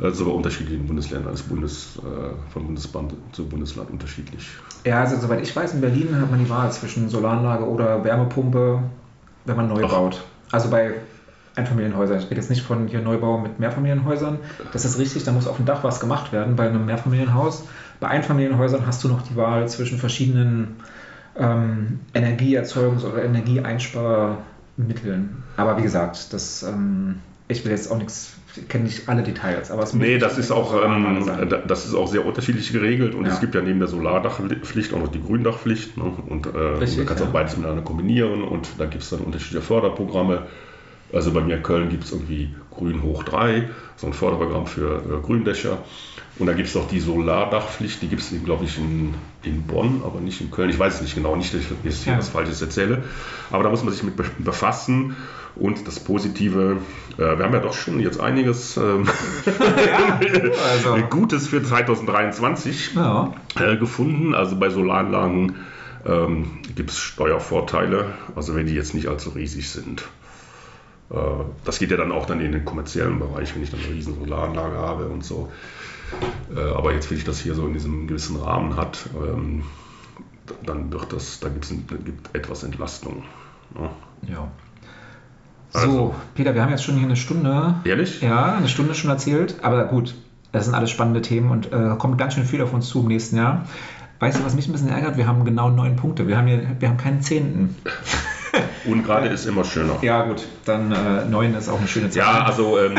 Also aber unterschiedlich in den Bundesländern. Das ist Bundes, äh, von Bundesland zu Bundesland unterschiedlich. Ja, also soweit ich weiß, in Berlin hat man die Wahl zwischen Solaranlage oder Wärmepumpe, wenn man neu Ach. baut. Also bei Einfamilienhäusern. Ich rede jetzt nicht von hier Neubau mit Mehrfamilienhäusern. Das ist richtig, da muss auf dem Dach was gemacht werden bei einem Mehrfamilienhaus. Bei Einfamilienhäusern hast du noch die Wahl zwischen verschiedenen ähm, Energieerzeugungs- oder Energieeinsparmitteln. Aber wie gesagt, das, ähm, ich will jetzt auch nichts, ich kenne nicht alle Details. Aber es nee, das ist, auch, ähm, das ist auch sehr unterschiedlich geregelt und ja. es gibt ja neben der Solardachpflicht auch noch die Gründachpflicht. Ne? Und äh, Richtig, man kann ja. auch beides miteinander kombinieren und da gibt es dann unterschiedliche Förderprogramme. Also bei mir in Köln gibt es irgendwie Grün hoch 3, so ein Förderprogramm für äh, Gründächer. Und da gibt es noch die Solardachpflicht, die gibt es, glaube ich, in, in Bonn, aber nicht in Köln. Ich weiß es nicht genau, nicht, dass ich jetzt hier ja. was Falsches erzähle. Aber da muss man sich mit befassen. Und das Positive, äh, wir haben ja doch schon jetzt einiges ähm, ja, also. Gutes für 2023 ja. äh, gefunden. Also bei Solaranlagen ähm, gibt es Steuervorteile, also wenn die jetzt nicht allzu riesig sind. Äh, das geht ja dann auch dann in den kommerziellen Bereich, wenn ich dann eine riesen Solaranlage habe und so. Äh, aber jetzt, wenn ich das hier so in diesem gewissen Rahmen hat, ähm, dann wird das, da gibt es etwas Entlastung. Ne? Ja. Also. So, Peter, wir haben jetzt schon hier eine Stunde. Ehrlich? Ja, eine Stunde schon erzählt. Aber gut, das sind alles spannende Themen und äh, kommt ganz schön viel auf uns zu im nächsten Jahr. Weißt du, was mich ein bisschen ärgert? Wir haben genau neun Punkte. Wir haben, hier, wir haben keinen zehnten. Ungerade ist immer schöner. Ja, gut, dann äh, neun ist auch eine schöne Zahl. Ja, also ähm,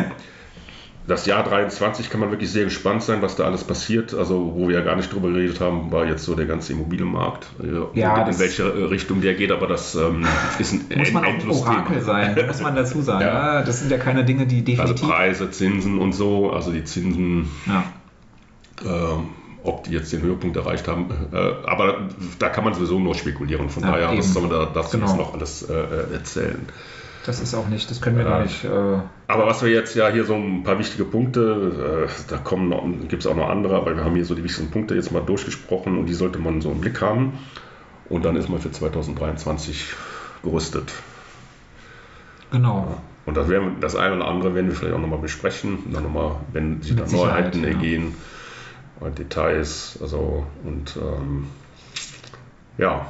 das Jahr 23 kann man wirklich sehr gespannt sein, was da alles passiert. Also, wo wir ja gar nicht drüber geredet haben, war jetzt so der ganze Immobilienmarkt, äh, ja, in welche Richtung der geht, aber das ähm, ist ein Muss man auch ein Orakel sein, muss man dazu sagen. ja. Das sind ja keine Dinge, die definitiv. Also Preise, Zinsen und so, also die Zinsen. Ja. Äh, ob die jetzt den Höhepunkt erreicht haben. Äh, aber da kann man sowieso nur spekulieren. Von ja, daher, eben. was soll man da dazu genau. noch alles äh, äh, erzählen? Das ist auch nicht, das können wir gar nicht. Äh aber was wir jetzt ja hier so ein paar wichtige Punkte, äh, da gibt es auch noch andere, aber wir haben hier so die wichtigsten Punkte jetzt mal durchgesprochen und die sollte man so im Blick haben. Und dann ist man für 2023 gerüstet. Genau. Ja. Und das, werden, das eine oder andere werden wir vielleicht auch nochmal besprechen, dann nochmal, wenn sich da Neuheiten ja. ergehen, äh, Details, also und ähm, ja,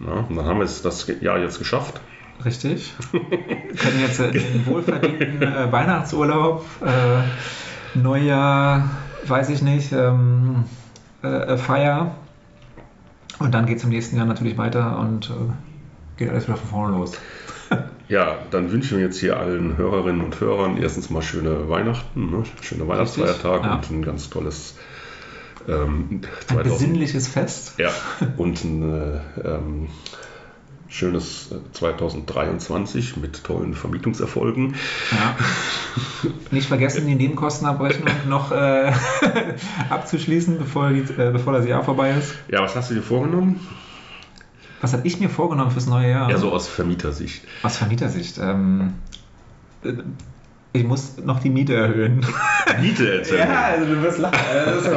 ja, und dann haben wir es das Jahr jetzt geschafft. Richtig. Wir können jetzt den wohlverdienten äh, Weihnachtsurlaub, äh, Neujahr, weiß ich nicht, ähm, äh, äh Feier. Und dann geht es im nächsten Jahr natürlich weiter und äh, geht alles wieder von vorne los. ja, dann wünschen wir jetzt hier allen Hörerinnen und Hörern erstens mal schöne Weihnachten, ne? schöne Weihnachtsfeiertage ja. und ein ganz tolles ähm, ein besinnliches Fest. Ja, und ein äh, ähm, schönes 2023 mit tollen Vermietungserfolgen. Ja. Nicht vergessen, die Nebenkostenabrechnung noch äh, abzuschließen, bevor, die, äh, bevor das Jahr vorbei ist. Ja, was hast du dir vorgenommen? Was habe ich mir vorgenommen fürs neue Jahr? Ja, so aus Vermietersicht. Aus Vermietersicht. Ähm, ich muss noch die Miete erhöhen. Miete erzählen? ja, also du wirst lachen. Also,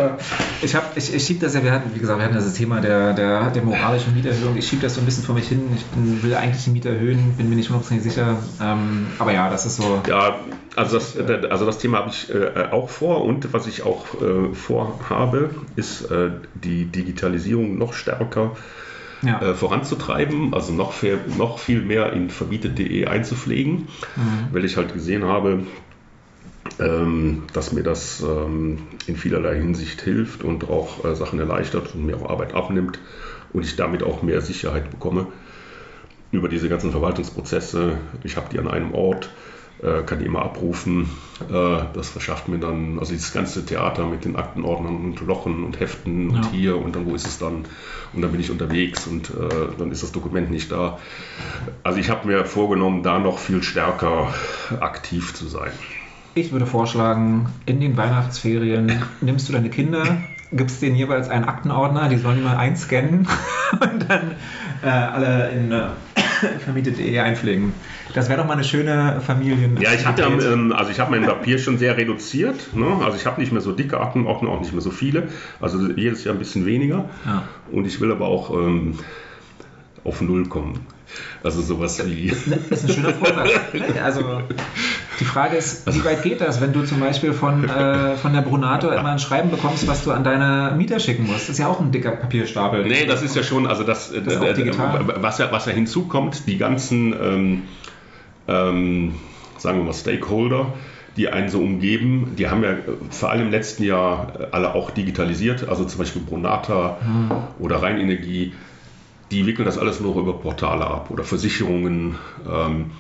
ich, hab, ich, ich schiebe das ja, wir hatten, wie gesagt, wir hatten das Thema der, der, der moralischen Mieterhöhung. Ich schiebe das so ein bisschen vor mich hin. Ich bin, will eigentlich die Miete erhöhen, bin mir nicht hundertprozentig sicher. Ähm, aber ja, das ist so. Ja, also das, also das Thema habe ich äh, auch vor und was ich auch äh, vorhabe, ist äh, die Digitalisierung noch stärker ja. äh, voranzutreiben, also noch viel, noch viel mehr in verbietet.de einzupflegen, mhm. weil ich halt gesehen habe, ähm, dass mir das ähm, in vielerlei Hinsicht hilft und auch äh, Sachen erleichtert und mir auch Arbeit abnimmt und ich damit auch mehr Sicherheit bekomme über diese ganzen Verwaltungsprozesse. Ich habe die an einem Ort kann die immer abrufen. Äh, das verschafft mir dann, also dieses ganze Theater mit den Aktenordnern und Lochen und Heften und ja. hier und dann wo ist es dann und dann bin ich unterwegs und äh, dann ist das Dokument nicht da. Also ich habe mir vorgenommen, da noch viel stärker aktiv zu sein. Ich würde vorschlagen, in den Weihnachtsferien nimmst du deine Kinder, gibst denen jeweils einen Aktenordner, die sollen die mal einscannen und dann äh, alle in äh, vermietet.de einpflegen. Das wäre doch mal eine schöne Familien. Ja, ich habe ähm, also ich habe mein Papier schon sehr reduziert. Ne? Also ich habe nicht mehr so dicke Aktenordner, auch nicht mehr so viele. Also jedes Jahr ein bisschen weniger. Ja. Und ich will aber auch ähm, auf Null kommen. Also sowas wie. Das ist ein schöner Vorsatz. Also die Frage ist, wie weit geht das, wenn du zum Beispiel von, äh, von der Brunato immer ein Schreiben bekommst, was du an deine Mieter schicken musst? Das ist ja auch ein dicker Papierstapel. Nee, das ist ja schon, also das, das äh, digital. Was, ja, was ja hinzukommt, die ganzen, ähm, ähm, sagen wir mal, Stakeholder, die einen so umgeben, die haben ja vor allem im letzten Jahr alle auch digitalisiert, also zum Beispiel Brunata hm. oder Rheinenergie, die wickeln das alles nur über Portale ab oder Versicherungen. Ähm,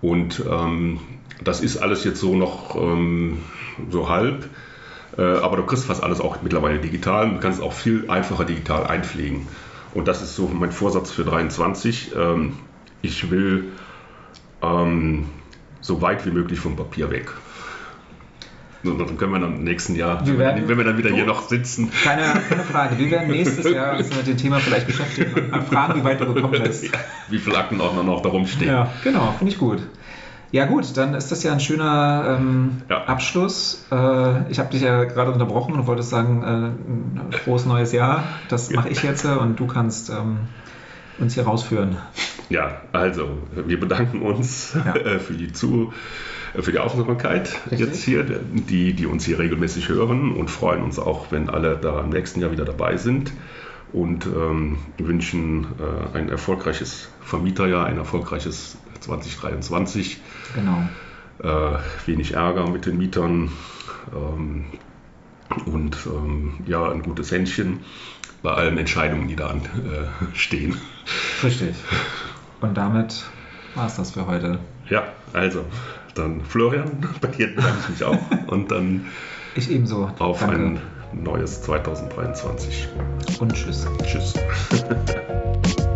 und ähm, das ist alles jetzt so noch ähm, so halb. Äh, aber du kriegst fast alles auch mittlerweile digital. Du kannst auch viel einfacher digital einpflegen. Und das ist so mein Vorsatz für 23. Ähm, ich will ähm, so weit wie möglich vom Papier weg. Und dann können wir dann im nächsten Jahr, wir werden, wenn wir dann wieder du, hier noch sitzen. Keine, keine Frage. Wir werden nächstes Jahr uns mit dem Thema vielleicht beschäftigen und mal fragen, wie weit du gekommen bist. Ja, wie viele Aktenordner noch darum stehen. Ja, genau, finde ich gut. Ja gut, dann ist das ja ein schöner ähm, ja. Abschluss. Äh, ich habe dich ja gerade unterbrochen und wollte sagen, äh, ein frohes neues Jahr. Das mache ich jetzt und du kannst ähm, uns hier rausführen. Ja, also wir bedanken uns ja. äh, für die Zu für die Aufmerksamkeit Richtig. jetzt hier, die, die uns hier regelmäßig hören und freuen uns auch, wenn alle da im nächsten Jahr wieder dabei sind und ähm, wünschen äh, ein erfolgreiches Vermieterjahr, ein erfolgreiches 2023. Genau. Äh, wenig Ärger mit den Mietern ähm, und ähm, ja, ein gutes Händchen bei allen Entscheidungen, die da anstehen. Äh, Richtig. Und damit war es das für heute. Ja, also, dann Florian, bei dir bedanke ich mich auch. Und dann ich ebenso. auf Danke. ein neues 2023. Und tschüss. Tschüss.